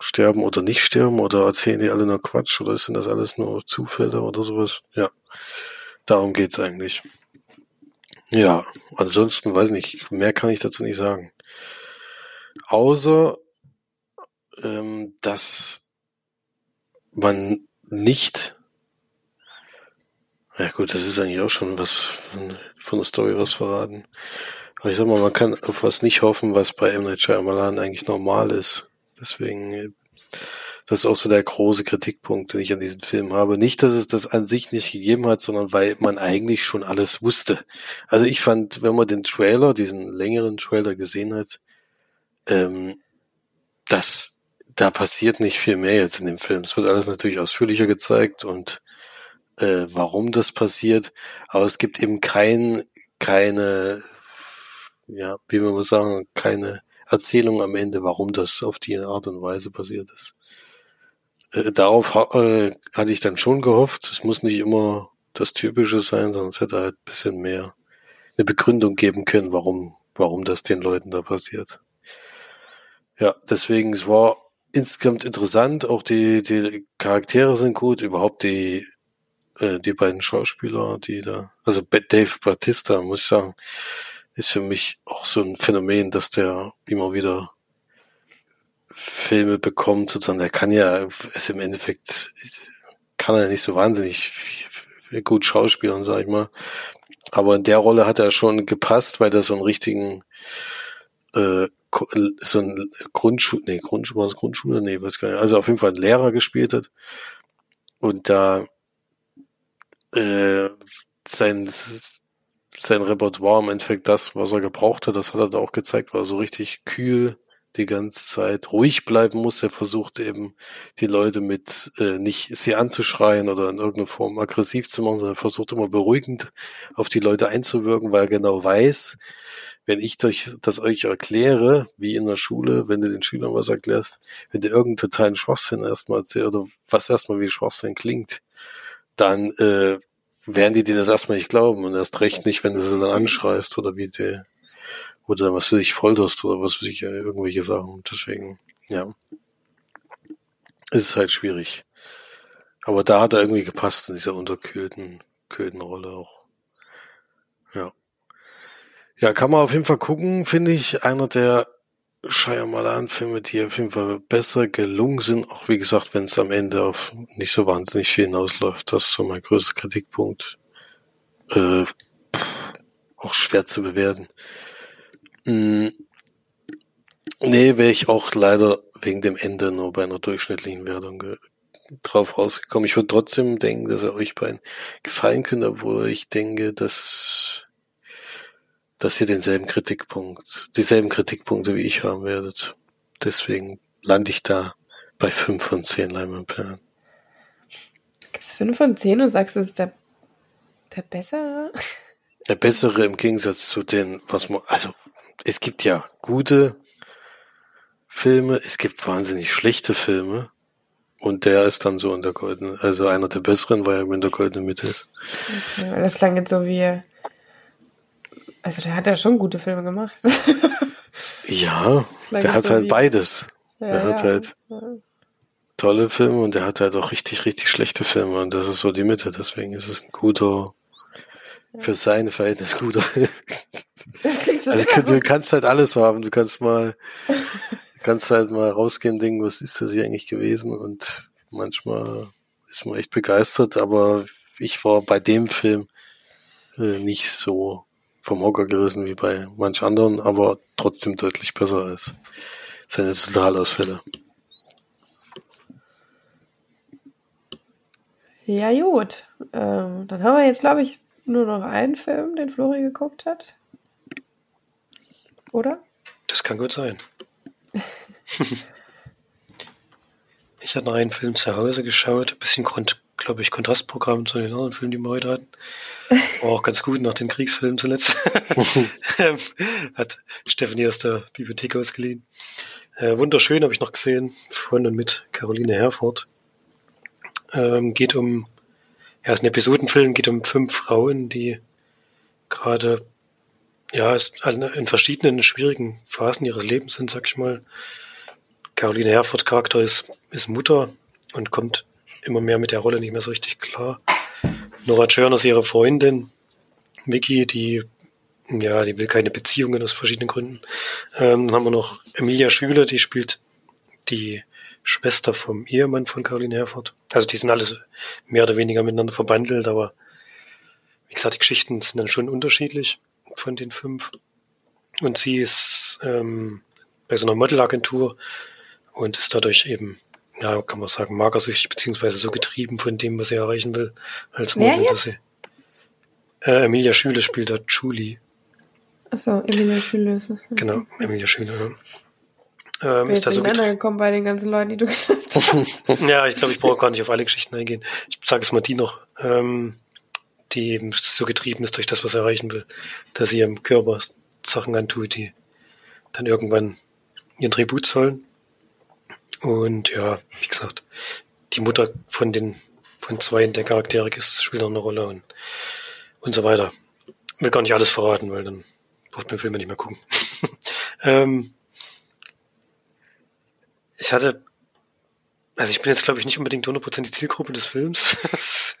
B: sterben oder nicht sterben oder erzählen die alle nur Quatsch oder sind das alles nur Zufälle oder sowas? Ja, darum geht's eigentlich. Ja, ansonsten weiß nicht, mehr kann ich dazu nicht sagen. Außer, ähm, dass man nicht, ja gut, das ist eigentlich auch schon was von der Story was verraten. Aber ich sag mal, man kann auf was nicht hoffen, was bei M. Night Shyamalan eigentlich normal ist. Deswegen das ist auch so der große Kritikpunkt, den ich an diesem Film habe. Nicht, dass es das an sich nicht gegeben hat, sondern weil man eigentlich schon alles wusste. Also ich fand, wenn man den Trailer, diesen längeren Trailer gesehen hat, ähm, dass da passiert nicht viel mehr jetzt in dem Film. Es wird alles natürlich ausführlicher gezeigt und äh, warum das passiert, aber es gibt eben kein, keine, ja, wie wir mal sagen, keine Erzählung am Ende, warum das auf die Art und Weise passiert ist. Äh, darauf äh, hatte ich dann schon gehofft. Es muss nicht immer das Typische sein, sondern es hätte halt ein bisschen mehr eine Begründung geben können, warum, warum das den Leuten da passiert. Ja, deswegen, es war insgesamt interessant. Auch die, die Charaktere sind gut. Überhaupt die, äh, die beiden Schauspieler, die da, also Dave Batista, muss ich sagen, ist für mich auch so ein Phänomen, dass der immer wieder Filme bekommt, sozusagen, der kann ja, es im Endeffekt, kann er nicht so wahnsinnig gut schauspielen, sag ich mal. Aber in der Rolle hat er schon gepasst, weil er so einen richtigen, äh, so ein Grundschule, nee, Grundschule, was Grundschule, nee, was gar nicht, also auf jeden Fall einen Lehrer gespielt hat. Und da, äh, sein, sein Repertoire im Endeffekt das, was er gebraucht hat, das hat er da auch gezeigt, war so richtig kühl, die ganze Zeit ruhig bleiben muss. Er versucht eben die Leute mit äh, nicht sie anzuschreien oder in irgendeiner Form aggressiv zu machen, sondern er versucht immer beruhigend auf die Leute einzuwirken, weil er genau weiß, wenn ich euch das euch erkläre, wie in der Schule, wenn du den Schülern was erklärst, wenn du irgendeinen totalen Schwachsinn erstmal erzählst oder was erstmal wie Schwachsinn klingt, dann äh, werden die dir das erstmal nicht glauben und erst recht nicht, wenn du sie dann anschreist oder wie die oder was für dich folterst oder was für dich irgendwelche Sachen. Deswegen, ja, ist es halt schwierig. Aber da hat er irgendwie gepasst in dieser unterkühlten, kühlten Rolle auch. Ja. Ja, kann man auf jeden Fall gucken, finde ich. Einer der Shyamalan-Filme, die auf jeden Fall besser gelungen sind. Auch wie gesagt, wenn es am Ende auf nicht so wahnsinnig viel hinausläuft. Das ist so mein größter Kritikpunkt. Äh, auch schwer zu bewerten. Mm, nee, wäre ich auch leider wegen dem Ende nur bei einer durchschnittlichen Wertung drauf rausgekommen. Ich würde trotzdem denken, dass er euch beiden gefallen könnte, obwohl ich denke, dass, dass ihr denselben Kritikpunkt, dieselben Kritikpunkte wie ich haben werdet. Deswegen lande ich da bei 5 von 10 Leinwandperlen.
A: Gibt es 5 von 10 und sagst, es ist der, der bessere?
B: Der bessere im Gegensatz zu den, was man, also es gibt ja gute Filme, es gibt wahnsinnig schlechte Filme. Und der ist dann so in der goldenen, also einer der besseren, weil er in der goldenen Mitte ist.
A: Okay, das klang jetzt so wie, also der hat ja schon gute Filme gemacht.
B: ja, der hat halt beides. Ja, der hat ja. halt tolle Filme und der hat halt auch richtig, richtig schlechte Filme und das ist so die Mitte. Deswegen ist es ein guter, für seine Verhältnis guter Film. also du kannst halt alles haben. Du kannst mal kannst halt mal rausgehen und denken, was ist das hier eigentlich gewesen? Und manchmal ist man echt begeistert, aber ich war bei dem Film äh, nicht so vom Hocker gerissen wie bei manch anderen, aber trotzdem deutlich besser als seine Totalausfälle.
A: Ja, gut. Ähm, dann haben wir jetzt, glaube ich, nur noch einen Film, den Flori geguckt hat. Oder?
C: Das kann gut sein. ich hatte noch einen Film zu Hause geschaut, ein bisschen, glaube ich, Kontrastprogramm zu den anderen Filmen, die wir heute hatten. War auch ganz gut nach den Kriegsfilmen zuletzt. Hat Stephanie aus der Bibliothek ausgeliehen. Äh, wunderschön, habe ich noch gesehen, von und mit Caroline Herford. Ähm, geht um, ja, es ist ein Episodenfilm, geht um fünf Frauen, die gerade ja, in verschiedenen schwierigen Phasen ihres Lebens sind, sag ich mal, Caroline Herford Charakter ist, ist Mutter und kommt immer mehr mit der Rolle nicht mehr so richtig klar. Nora Tschörner ist ihre Freundin. Vicky, die, ja, die will keine Beziehungen aus verschiedenen Gründen. Ähm, dann haben wir noch Emilia Schüler, die spielt die Schwester vom Ehemann von Caroline Herford. Also die sind alles mehr oder weniger miteinander verbandelt, aber wie gesagt, die Geschichten sind dann schon unterschiedlich von den fünf. Und sie ist ähm, bei so einer Modelagentur und ist dadurch eben, ja, kann man sagen, magersüchtig, beziehungsweise so getrieben von dem, was sie erreichen will, als Model, dass sie. Äh, Emilia Schüle spielt da Julie.
A: Achso, Emilia Schüle ist das.
C: Genau, Emilia Schüle, ja.
A: Ähm, ist da so gekommen bei den ganzen Leuten, die du gesagt
C: hast. ja, ich glaube, ich brauche gar nicht auf alle Geschichten eingehen. Ich sage es mal die noch, ähm, die eben so getrieben ist durch das, was er erreichen will, dass sie ihrem Körper Sachen antut, die dann irgendwann ihren Tribut zollen. Und ja, wie gesagt, die Mutter von den von zwei der Charaktere ist, spielt noch eine Rolle und, und so weiter. Will gar nicht alles verraten, weil dann braucht man den Film nicht mehr gucken. ähm, ich hatte, also ich bin jetzt glaube ich nicht unbedingt 100% die Zielgruppe des Films.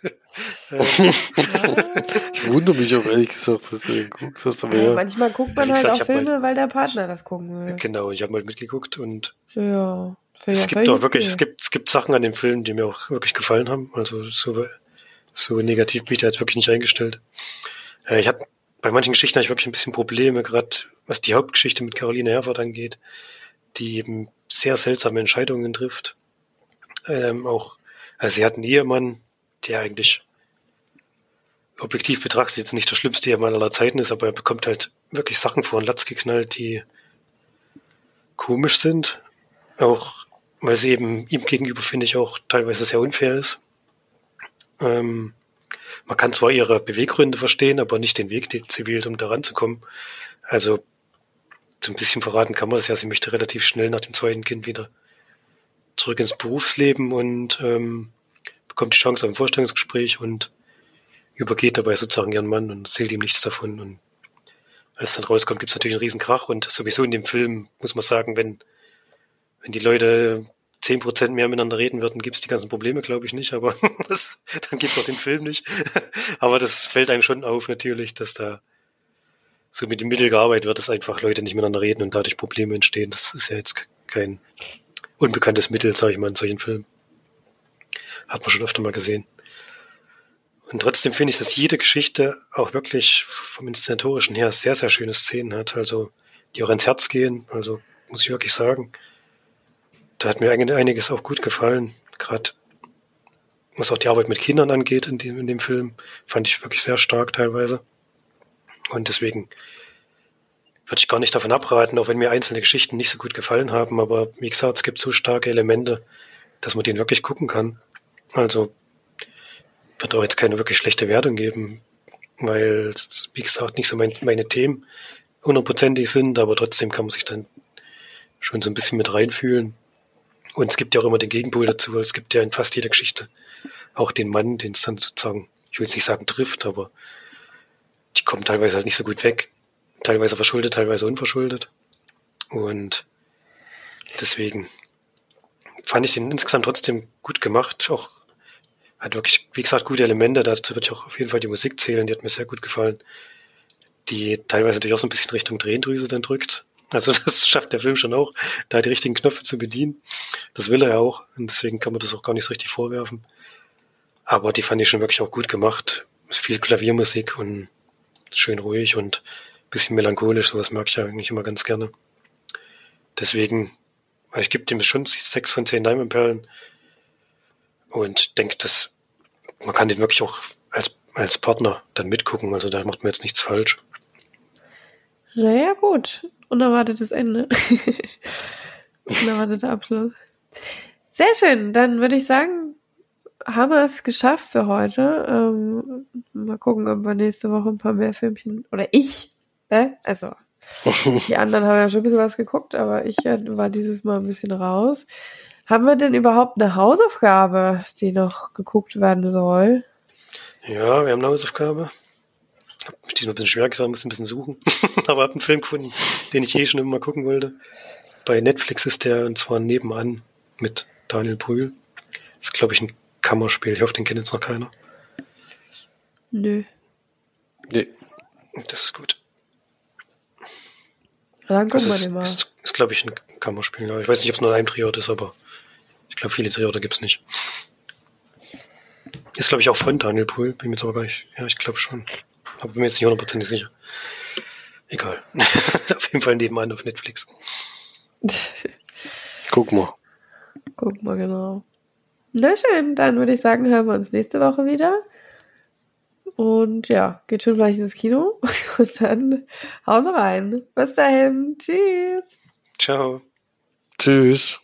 B: ich wundere mich auch ehrlich gesagt, dass du den guckst. Hast, aber ja.
A: Manchmal guckt man halt gesagt, auch Filme, mal, weil der Partner das gucken will.
C: Genau, ich habe mal mitgeguckt und
A: ja.
C: Es gibt auch wirklich, es gibt, es gibt Sachen an dem Film, die mir auch wirklich gefallen haben. Also so, so negativ bin ich da jetzt wirklich nicht eingestellt. Äh, ich hatte bei manchen Geschichten habe ich wirklich ein bisschen Probleme, gerade was die Hauptgeschichte mit Caroline Herford angeht, die eben sehr seltsame Entscheidungen trifft. Ähm, auch, also sie hat einen Ehemann, der eigentlich objektiv betrachtet jetzt nicht der schlimmste Ehemann aller Zeiten ist, aber er bekommt halt wirklich Sachen vor den Latz geknallt, die komisch sind. Auch weil sie eben ihm gegenüber, finde ich, auch teilweise sehr unfair ist. Ähm, man kann zwar ihre Beweggründe verstehen, aber nicht den Weg, den sie wählt, um da ranzukommen. Also so ein bisschen verraten kann man das ja. Sie möchte relativ schnell nach dem zweiten Kind wieder zurück ins Berufsleben und ähm, bekommt die Chance auf ein Vorstellungsgespräch und übergeht dabei sozusagen ihren Mann und erzählt ihm nichts davon. Und als dann rauskommt, gibt es natürlich einen riesen Krach und sowieso in dem Film muss man sagen, wenn, wenn die Leute zehn Prozent mehr miteinander reden würden, gibt es die ganzen Probleme, glaube ich nicht, aber das, dann gibt es auch den Film nicht. aber das fällt einem schon auf natürlich, dass da so mit dem Mittel gearbeitet wird, dass einfach Leute nicht miteinander reden und dadurch Probleme entstehen. Das ist ja jetzt kein unbekanntes Mittel, sage ich mal, in solchen Filmen. Hat man schon öfter mal gesehen. Und trotzdem finde ich, dass jede Geschichte auch wirklich vom Inszenatorischen her sehr, sehr schöne Szenen hat, also die auch ins Herz gehen. Also muss ich wirklich sagen, da hat mir einiges auch gut gefallen. Gerade was auch die Arbeit mit Kindern angeht in dem, in dem Film, fand ich wirklich sehr stark teilweise. Und deswegen würde ich gar nicht davon abraten, auch wenn mir einzelne Geschichten nicht so gut gefallen haben, aber wie gesagt, es gibt so starke Elemente, dass man den wirklich gucken kann. Also wird auch jetzt keine wirklich schlechte Wertung geben, weil es, wie gesagt, nicht so mein, meine Themen hundertprozentig sind, aber trotzdem kann man sich dann schon so ein bisschen mit reinfühlen. Und es gibt ja auch immer den Gegenpol dazu. Es gibt ja in fast jeder Geschichte auch den Mann, den es dann sozusagen, ich will jetzt nicht sagen trifft, aber die kommen teilweise halt nicht so gut weg. Teilweise verschuldet, teilweise unverschuldet. Und deswegen fand ich den insgesamt trotzdem gut gemacht. Auch hat wirklich, wie gesagt, gute Elemente. Dazu wird ich auch auf jeden Fall die Musik zählen. Die hat mir sehr gut gefallen. Die teilweise natürlich auch so ein bisschen Richtung Drehendrüse dann drückt. Also das schafft der Film schon auch, da die richtigen Knöpfe zu bedienen. Das will er ja auch. Und deswegen kann man das auch gar nicht so richtig vorwerfen. Aber die fand ich schon wirklich auch gut gemacht. Viel Klaviermusik und schön ruhig und bisschen melancholisch. Sowas mag ich ja eigentlich immer ganz gerne. Deswegen, ich gebe dem schon sechs von zehn Diamond Perlen und denke, dass man kann den wirklich auch als, als Partner dann mitgucken. Also da macht man jetzt nichts falsch.
A: Sehr gut. Unerwartetes Ende. Unerwarteter Abschluss. Sehr schön. Dann würde ich sagen, haben wir es geschafft für heute. Ähm, mal gucken, ob wir nächste Woche ein paar mehr Filmchen oder ich, ne? Also die anderen haben ja schon ein bisschen was geguckt, aber ich äh, war dieses Mal ein bisschen raus. Haben wir denn überhaupt eine Hausaufgabe, die noch geguckt werden soll?
C: Ja, wir haben eine Hausaufgabe. Hab mich diesmal ein bisschen schwer getan, muss ein bisschen suchen. aber hab einen Film gefunden, den ich eh schon immer mal gucken wollte. Bei Netflix ist der, und zwar nebenan mit Daniel Brühl. Das ist, glaube ich, ein Kammerspiel. Ich hoffe, den kennt jetzt noch keiner.
A: Nö.
B: Nee.
C: Das ist gut.
A: Dann gucken
C: Also
A: wir den mal.
C: ist, ist glaube ich, ein Kammerspiel. Ich weiß nicht, ob es nur in einem Triort ist, aber ich glaube, viele Triorte gibt's nicht. Ist, glaube ich, auch von Daniel Brühl. Bin mir jetzt aber gar nicht. Ja, ich glaube schon. Aber bin mir jetzt nicht hundertprozentig sicher. Egal. auf jeden Fall nebenan auf Netflix.
B: Guck mal.
A: Guck mal genau. Na schön, dann würde ich sagen, hören wir uns nächste Woche wieder. Und ja, geht schon gleich ins Kino. Und dann hauen rein. Bis dahin. Tschüss.
C: Ciao.
B: Tschüss.